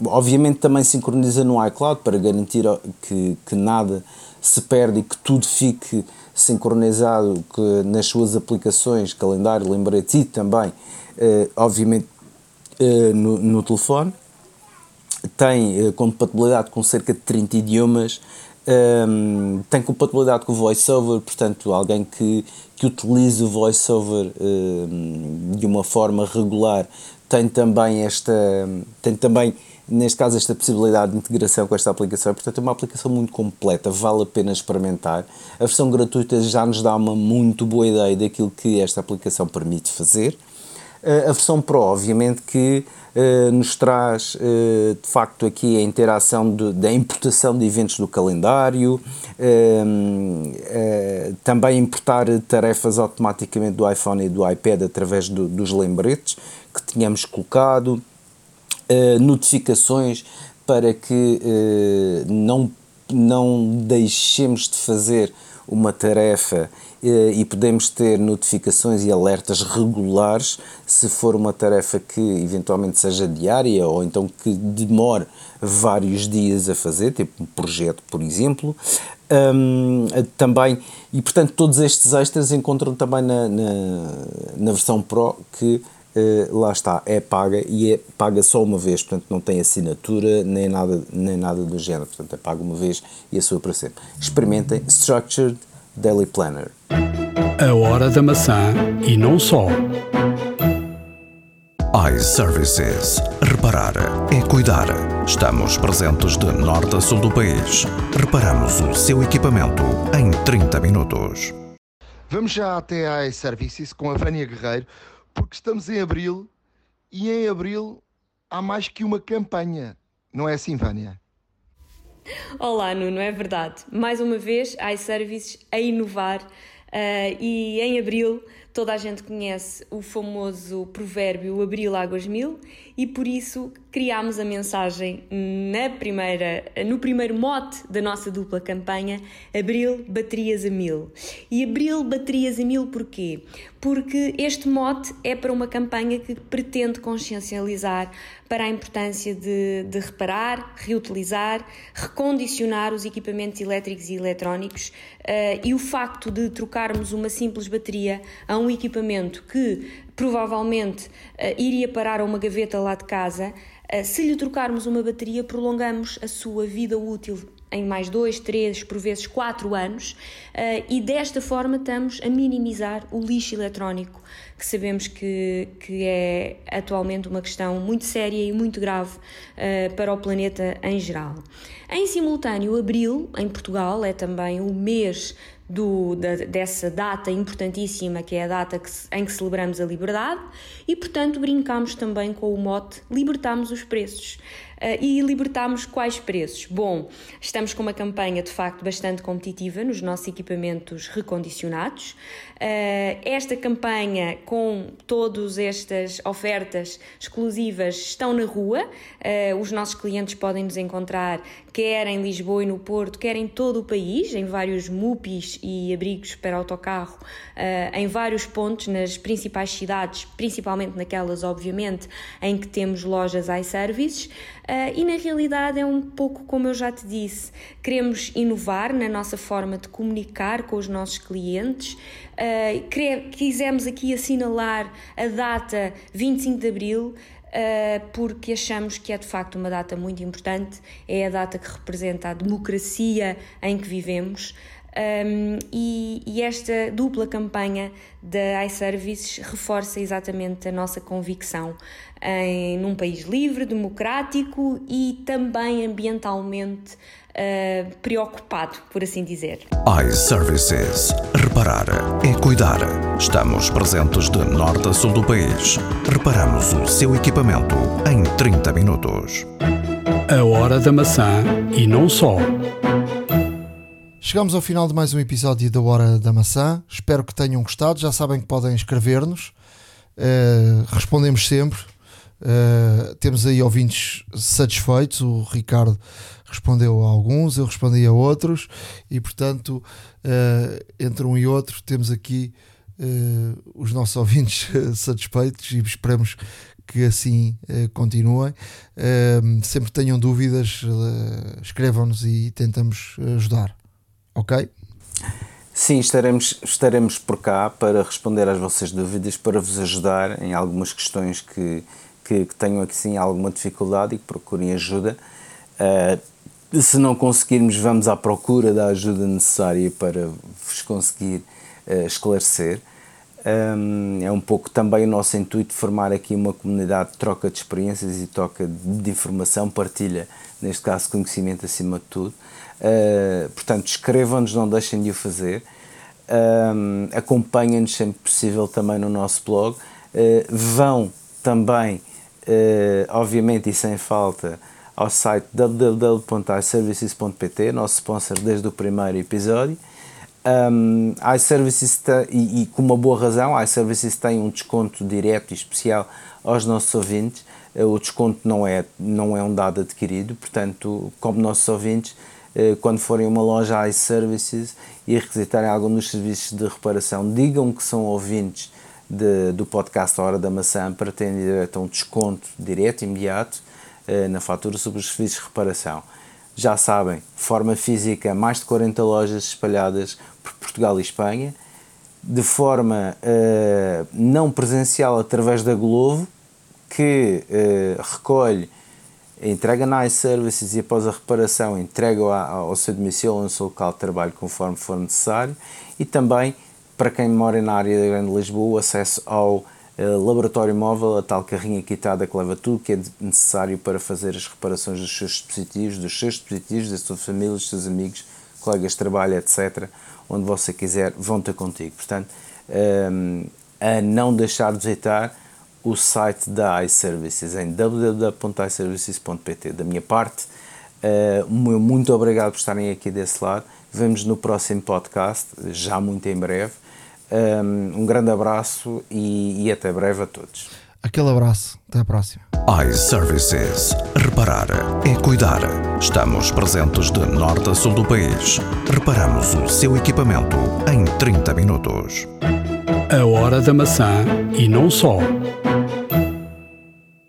obviamente também sincroniza no iCloud para garantir que, que nada se perde e que tudo fique sincronizado que nas suas aplicações, calendário, lembrete e também, uh, obviamente, uh, no, no telefone. Tem uh, compatibilidade com cerca de 30 idiomas, um, tem compatibilidade com o VoiceOver, portanto, alguém que, que utilize o VoiceOver um, de uma forma regular tem também esta, tem também, neste caso, esta possibilidade de integração com esta aplicação. Portanto, é uma aplicação muito completa, vale a pena experimentar. A versão gratuita já nos dá uma muito boa ideia daquilo que esta aplicação permite fazer. A versão Pro, obviamente, que uh, nos traz uh, de facto aqui a interação de, da importação de eventos do calendário, uh, também importar tarefas automaticamente do iPhone e do iPad através do, dos lembretes que tínhamos colocado, notificações para que não, não deixemos de fazer uma tarefa eh, e podemos ter notificações e alertas regulares se for uma tarefa que eventualmente seja diária ou então que demore vários dias a fazer, tipo um projeto, por exemplo. Um, também, e portanto, todos estes extras encontram também na, na, na versão Pro que Uh, lá está, é paga e é paga só uma vez, portanto não tem assinatura nem nada, nem nada do género, portanto é paga uma vez e a sua para sempre. Experimentem Structured Daily Planner. A hora da maçã e não só. iServices. Reparar é cuidar. Estamos presentes de norte a sul do país. Reparamos o seu equipamento em 30 minutos. Vamos já até a iServices com a Vânia Guerreiro porque estamos em abril e em abril há mais que uma campanha. Não é assim, Vânia? Olá, Nuno, é verdade. Mais uma vez, iServices a inovar Uh, e em abril toda a gente conhece o famoso provérbio Abril Águas Mil e por isso criámos a mensagem na primeira, no primeiro mote da nossa dupla campanha Abril Baterias a Mil. E Abril Baterias a Mil porquê? Porque este mote é para uma campanha que pretende consciencializar para a importância de, de reparar, reutilizar, recondicionar os equipamentos elétricos e eletrónicos uh, e o facto de trocarmos uma simples bateria a um equipamento que provavelmente uh, iria parar a uma gaveta lá de casa, uh, se lhe trocarmos uma bateria, prolongamos a sua vida útil em mais dois, três, por vezes quatro anos, uh, e desta forma estamos a minimizar o lixo eletrónico, que sabemos que, que é atualmente uma questão muito séria e muito grave uh, para o planeta em geral. Em simultâneo, abril, em Portugal, é também o mês do, da, dessa data importantíssima que é a data que, em que celebramos a liberdade e, portanto, brincamos também com o mote Libertamos os Preços. Uh, e libertamos quais preços? Bom, estamos com uma campanha de facto bastante competitiva nos nossos equipamentos recondicionados. Uh, esta campanha, com todas estas ofertas exclusivas, estão na rua. Uh, os nossos clientes podem nos encontrar quer em Lisboa e no Porto, quer em todo o país, em vários MUPIs e abrigos para autocarro, em vários pontos nas principais cidades, principalmente naquelas, obviamente, em que temos lojas iServices. Uh, e na realidade é um pouco como eu já te disse, queremos inovar na nossa forma de comunicar com os nossos clientes. Uh, quisemos aqui assinalar a data 25 de Abril. Uh, porque achamos que é de facto uma data muito importante, é a data que representa a democracia em que vivemos. Um, e, e, esta dupla campanha da iServices reforça exatamente a nossa convicção em num país livre, democrático e também ambientalmente uh, preocupado, por assim dizer. iServices. Reparar é cuidar. Estamos presentes de norte a sul do país. Reparamos o seu equipamento em 30 minutos. A hora da maçã e não só. Chegamos ao final de mais um episódio da Hora da Maçã. Espero que tenham gostado. Já sabem que podem escrever-nos. Uh, respondemos sempre. Uh, temos aí ouvintes satisfeitos. O Ricardo respondeu a alguns, eu respondi a outros, e portanto, uh, entre um e outro, temos aqui uh, os nossos ouvintes satisfeitos e esperamos que assim continuem. sempre tenham dúvidas, escrevam-nos e tentamos ajudar. Ok? Sim, estaremos, estaremos por cá para responder às vossas dúvidas, para vos ajudar em algumas questões que que, que tenham aqui sim alguma dificuldade e que procurem ajuda. Uh, se não conseguirmos, vamos à procura da ajuda necessária para vos conseguir uh, esclarecer. Um, é um pouco também o nosso intuito formar aqui uma comunidade de troca de experiências e troca de informação, partilha, neste caso, conhecimento acima de tudo. Uh, portanto, escrevam-nos, não deixem de o fazer. Um, Acompanhem-nos sempre possível também no nosso blog. Uh, vão também uh, obviamente e sem falta, ao site www.iservices.pt, nosso sponsor desde o primeiro episódio. Um, iServices tem, e, e, com uma boa razão, iServices tem um desconto direto e especial aos nossos ouvintes. Uh, o desconto não é, não é um dado adquirido, portanto, como nossos ouvintes, uh, quando forem a uma loja iServices e requisitarem algum dos serviços de reparação, digam que são ouvintes de, do podcast Hora da Maçã para terem direito a um desconto direto, imediato, eh, na fatura sobre os serviços de reparação. Já sabem, forma física, mais de 40 lojas espalhadas por Portugal e Espanha, de forma eh, não presencial através da Glovo, que eh, recolhe, entrega na iServices e após a reparação entrega ao, seu domicílio ou no seu local de trabalho conforme for necessário e também para quem mora na área da Grande Lisboa, acesso ao uh, laboratório móvel, a tal carrinha quitada que leva tudo que é necessário para fazer as reparações dos seus dispositivos, dos seus dispositivos, da sua família, dos seus amigos, colegas de trabalho, etc. Onde você quiser, vão ter contigo. Portanto, um, ehm, a não deixar de visitar o site da iServices em www.iservices.pt. Da minha parte, uh, muito obrigado por estarem aqui desse lado Vemos no próximo podcast, já muito em breve. Um, um grande abraço e, e até breve a todos. Aquele abraço, até a próxima. iServices. Reparar é cuidar. Estamos presentes de norte a sul do país. Reparamos o seu equipamento em 30 minutos. A hora da maçã e não só.